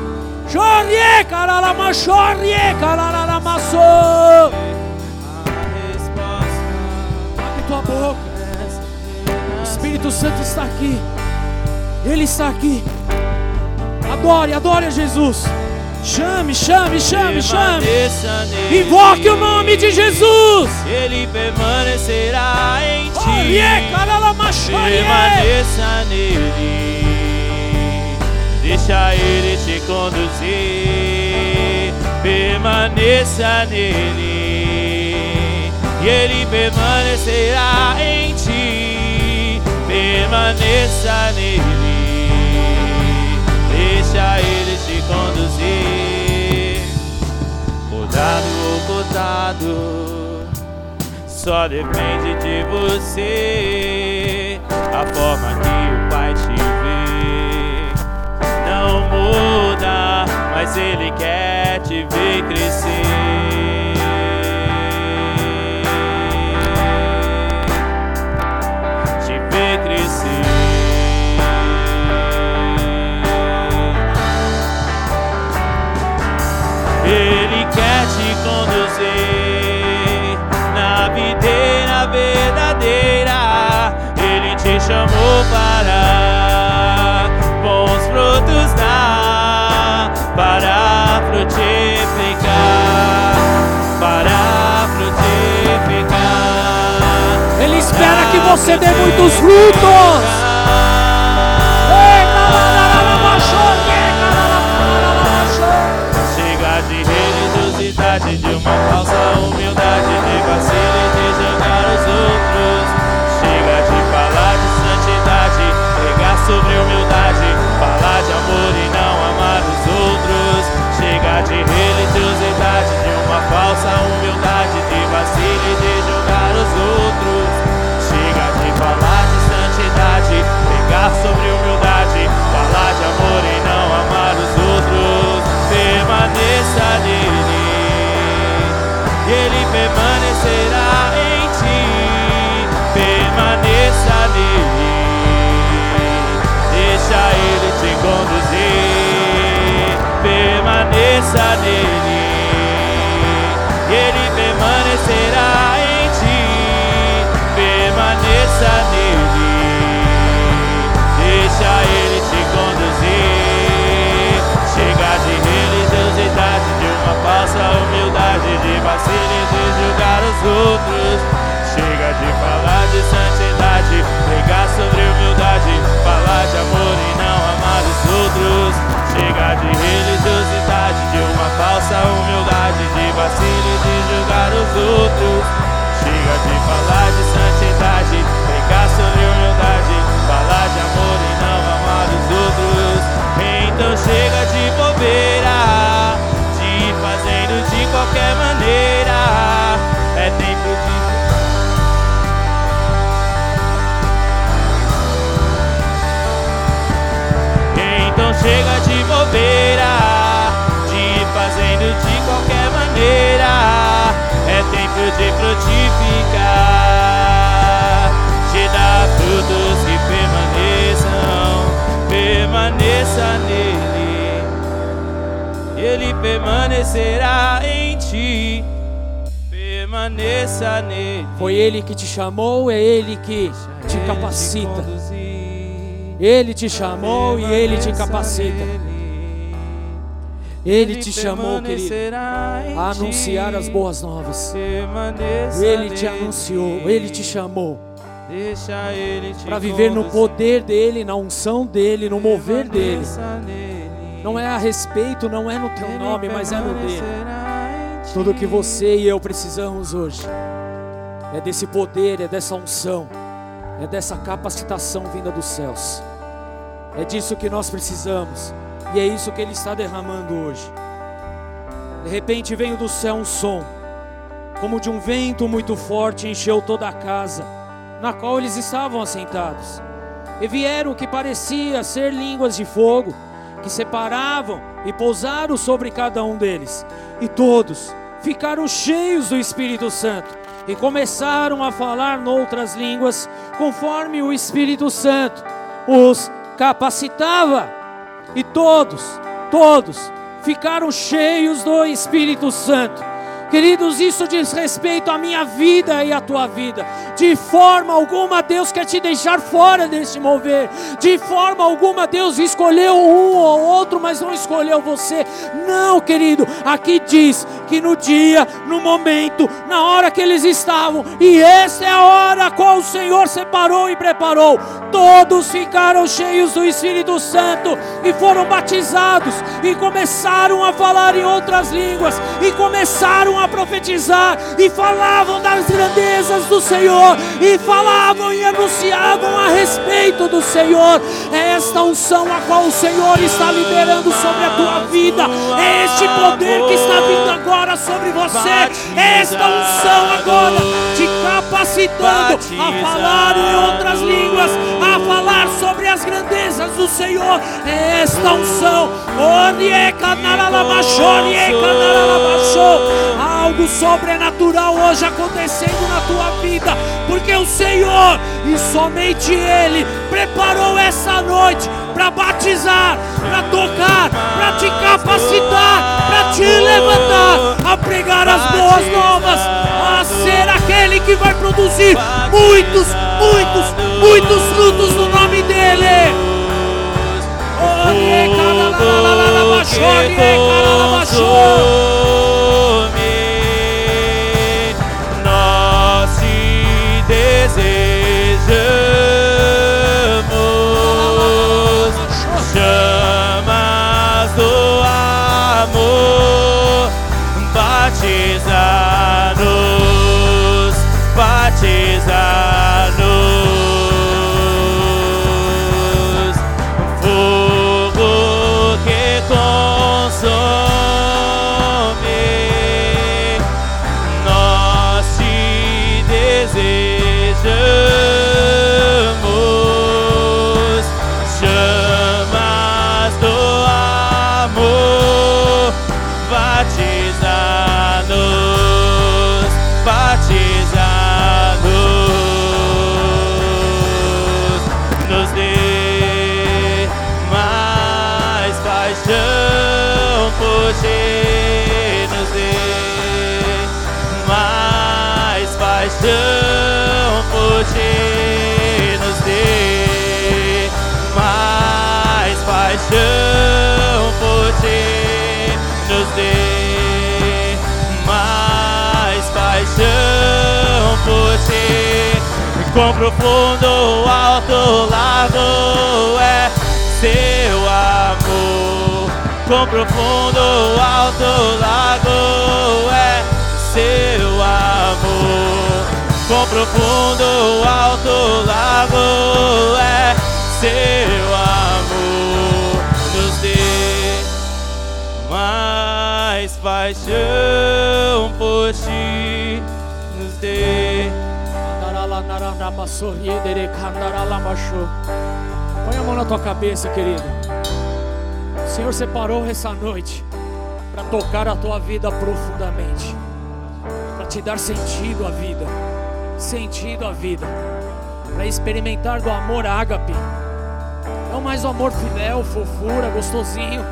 Chorrie, caralama, chorrie, caralama. Abre tua boca. O Espírito Santo está aqui. Ele está aqui. Adore, adore a Jesus. Chame, chame, chame, chame. Invoque o nome de Jesus. Ele permanecerá em ti. Chorrie. Permaneça nele. Deixa ele te conduzir. Permaneça nele. E ele permanecerá em ti. Permaneça nele. Deixa ele Mudado ou cotado. Só depende de você. A forma que o Pai te vê não muda, mas Ele quer te ver crescer. Conduzir na videira verdadeira. Ele te chamou para bons frutos dar, para frutificar, para frutificar. Ele espera que você dê muitos frutos. Outros. Chega de falar de santidade, pregar sobre humildade, falar de amor e permanecerá em ti, permaneça nele. Foi Ele que te chamou, é Ele que te capacita. Ele te chamou e Ele te capacita. Ele te chamou, querido, a anunciar as boas novas. Ele te anunciou, Ele te chamou para viver no poder dele, na unção dele, no mover dele. Não é a respeito, não é no teu nome, mas é no dele. Tudo que você e eu precisamos hoje é desse poder, é dessa unção, é dessa capacitação vinda dos céus. É disso que nós precisamos e é isso que Ele está derramando hoje. De repente veio do céu um som, como de um vento muito forte, encheu toda a casa na qual eles estavam assentados. E vieram o que parecia ser línguas de fogo, que separavam e pousaram sobre cada um deles. E todos ficaram cheios do Espírito Santo e começaram a falar noutras línguas, conforme o Espírito Santo os capacitava. E todos, todos ficaram cheios do Espírito Santo. Queridos, isso diz respeito à minha vida e à tua vida. De forma alguma Deus quer te deixar fora deste mover. De forma alguma Deus escolheu um ou outro, mas não escolheu você. Não, querido. Aqui diz que no dia, no momento, na hora que eles estavam, e essa é a hora a qual o Senhor separou e preparou. Todos ficaram cheios do Espírito Santo e foram batizados e começaram a falar em outras línguas e começaram a profetizar e falavam das grandezas do Senhor e falavam e anunciavam a respeito do Senhor. É esta unção a qual o Senhor está liberando sobre a tua vida. É este poder que está vindo agora sobre você. É esta unção agora te capacitando a falar em outras línguas, a falar sobre as grandezas do Senhor. É esta unção. Algo sobrenatural hoje acontecendo na tua vida, porque o Senhor e somente Ele preparou essa noite para batizar, para tocar, para te capacitar, para te levantar, a pregar as boas novas, a ser aquele que vai produzir muitos, muitos, muitos frutos no nome dEle. Orie ti, nos dê mais paixão por ti, nos dê mais paixão por ti. Quão profundo, alto, largo é seu amor. Quão profundo, alto, largo é seu amor. Quão profundo, alto, largo é seu amor. Nos dê mais paixão por ti. Nos dê Põe a mão na tua cabeça, querido. O Senhor separou essa noite para tocar a tua vida profundamente, para te dar sentido à vida, sentido à vida, para experimentar do amor ágape. Não mais o amor filéu, fofura, gostosinho,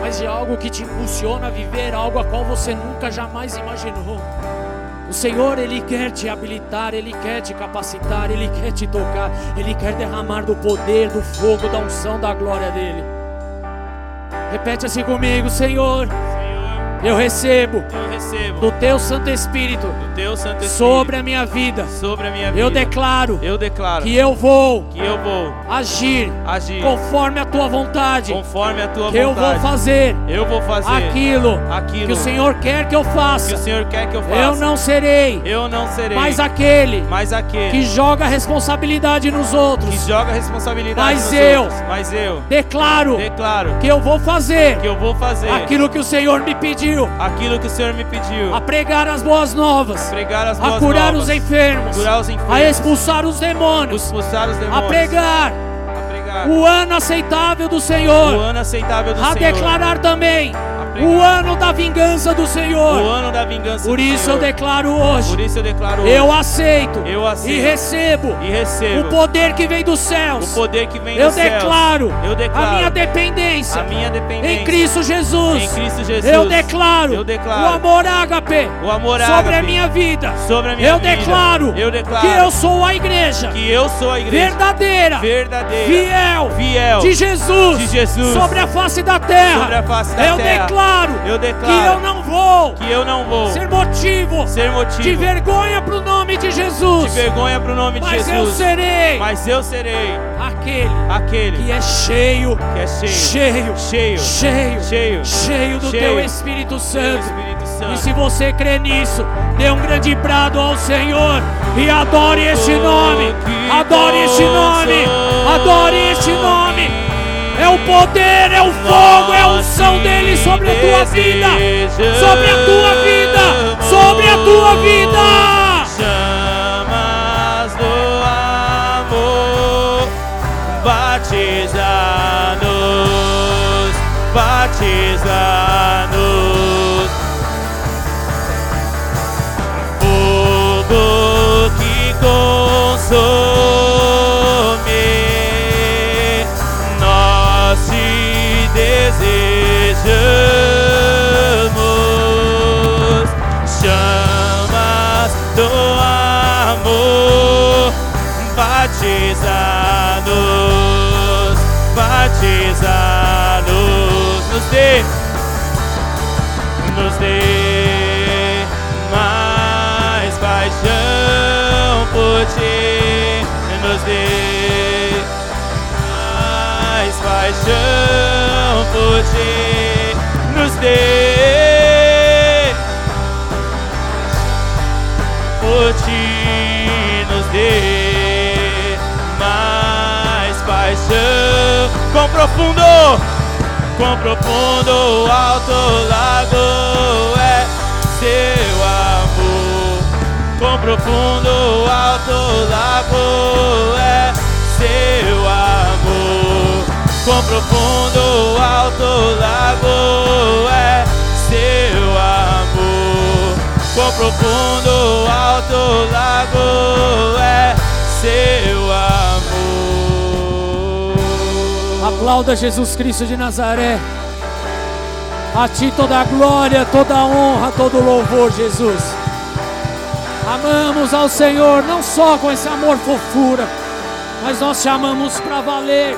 mas de algo que te impulsiona a viver algo a qual você nunca jamais imaginou. O Senhor, Ele quer te habilitar, Ele quer te capacitar, Ele quer te tocar, Ele quer derramar do poder, do fogo, da unção, da glória dEle. Repete assim comigo, Senhor, eu recebo eu recebo do Teu Santo Espírito teu Santo Espírito sobre a minha vida. sobre a minha vida. Eu declaro Eu declaro que eu vou que eu vou agir agir conforme a Tua vontade, conforme a tua que eu vontade. vou fazer Eu vou fazer aquilo aquilo que o Senhor quer que eu que faça. o Senhor quer que eu faça. Eu não serei Eu não serei mais aquele mais aquele que joga responsabilidade nos que outros. joga a responsabilidade Mas nos eu outros. Mas eu Declaro declaro que eu vou fazer que eu vou fazer aquilo que o Senhor me pediu, aquilo que o Senhor me pediu. a pregar as boas novas, pregar as a boas curar novas, os enfermos, curar os enfermos, a expulsar os demônios, expulsar os a demônios, pregar. A pregar. O ano aceitável do o Senhor, ano aceitável do a Senhor, declarar também. a o ano da vingança do o Senhor. ano da vingança Por isso eu declaro hoje, Por isso eu declaro eu hoje, aceito eu aceito e recebo e recebo o poder que vem dos o céus. poder que vem Eu dos céus. declaro eu a declaro minha dependência a minha dependência em Cristo Jesus. em Cristo Jesus. Eu declaro, Eu declaro o amor ágape o amor sobre a ágape minha vida. sobre a minha Eu vida. declaro eu declaro que eu sou a igreja que eu sou a igreja verdadeira, verdadeira, fiel, fiel de Jesus, de Jesus sobre a face da terra. sobre a face da eu terra. declaro Eu que declaro eu não vou que eu não vou ser motivo ser motivo de vergonha para o nome de de Jesus. vergonha pro nome de Mas eu Jesus. serei Mas eu serei aquele aquele que é cheio, que é cheio, cheio, cheio, cheio, cheio, cheio do cheio teu Espírito Santo. Espírito E se você crê nisso, dê um grande brado ao Senhor e adore este nome. Adore este nome. Adore este nome. É o poder, é o fogo, é a unção dele sobre a tua vida. Sobre a tua vida. Sobre a tua vida. Chamas do amor, batiza-nos, batiza-nos. Batiza-nos, batiza-nos, nos dê, nos dê mais paixão por ti, nos dê mais paixão por ti, nos dê com profundo, com profundo alto lago é seu amor, com profundo alto lago é seu amor, com profundo alto lago é seu amor, com profundo alto lago é seu amor. Aplauda Jesus Cristo de Nazaré. A ti toda a glória, toda a honra, todo o louvor, Jesus. Amamos ao Senhor, não só com esse amor fofura, mas nós te amamos para valer.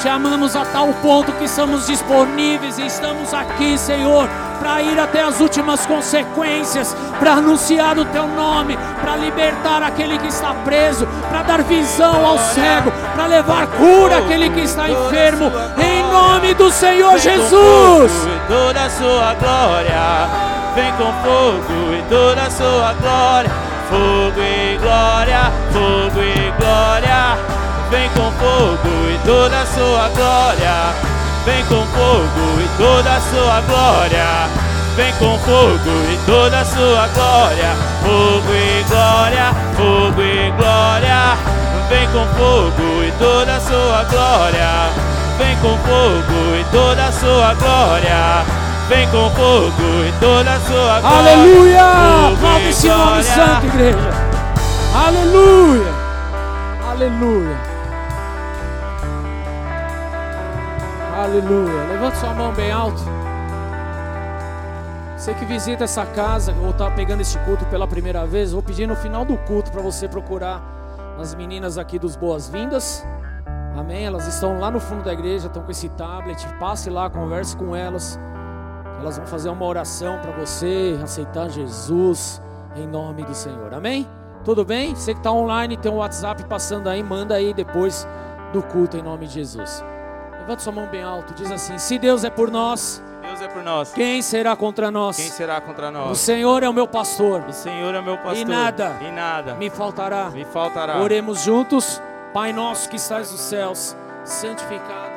Te amamos a tal ponto que estamos disponíveis e estamos aqui, Senhor, para ir até as últimas consequências, para anunciar o teu nome, para libertar aquele que está preso, para dar visão ao cego, para levar cura àquele que está enfermo, em nome do Senhor Vem com Jesus. fogo e toda a sua glória. Vem com fogo e toda a sua glória. Fogo e glória, fogo e glória. Vem com fogo e toda a sua glória. Vem com fogo e toda a sua glória. Vem com fogo e toda a sua glória. Fogo e glória, fogo e glória. Vem com fogo e toda a sua glória. Vem com fogo e toda a sua glória. Vem com fogo e toda a sua glória. Aleluia! Aplauda e esse nome santo, igreja. Aleluia! Aleluia! Aleluia! Levante sua mão bem alto. Você que visita essa casa ou está pegando este culto pela primeira vez, vou pedir no final do culto para você procurar as meninas aqui dos Boas-Vindas. Amém? Elas estão lá no fundo da igreja, estão com esse tablet. Passe lá, converse com elas. Elas vão fazer uma oração para você aceitar Jesus em nome do Senhor. Amém? Tudo bem? Você que está online, tem um WhatsApp passando aí, manda aí depois do culto em nome de Jesus. Levanta sua mão bem alto, diz assim: Se Deus é por nós, Deus é por nós. quem será contra nós? Quem será contra O nós? Senhor é o meu pastor, O Senhor é meu pastor. E nada E nada. me faltará. Me faltará. Oremos juntos, Pai nosso que estás nos céus, santificado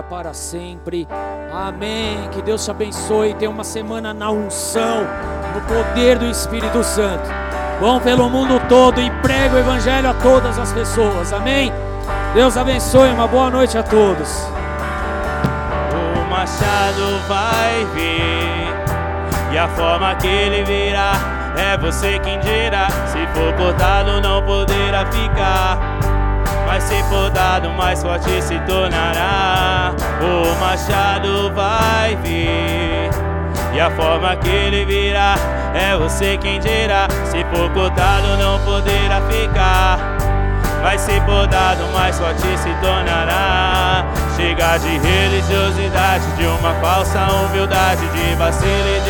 glória para sempre. Amém. Que Deus te abençoe. Tenha uma semana na unção, no poder do Espírito Santo. Vão pelo mundo todo e prega o Evangelho a todas as pessoas. Amém. Deus abençoe. Uma boa noite a todos. O machado vai vir E a forma que ele virá É você quem dirá Se for cortado não poderá ficar Mas se podado mais forte se tornará. O machado vai vir. E a forma que ele virá É você quem dirá. Se for cortado não poderá ficar. Vai ser podado, mais forte se tornará. Chega de religiosidade, de uma falsa humildade, de vacilo e de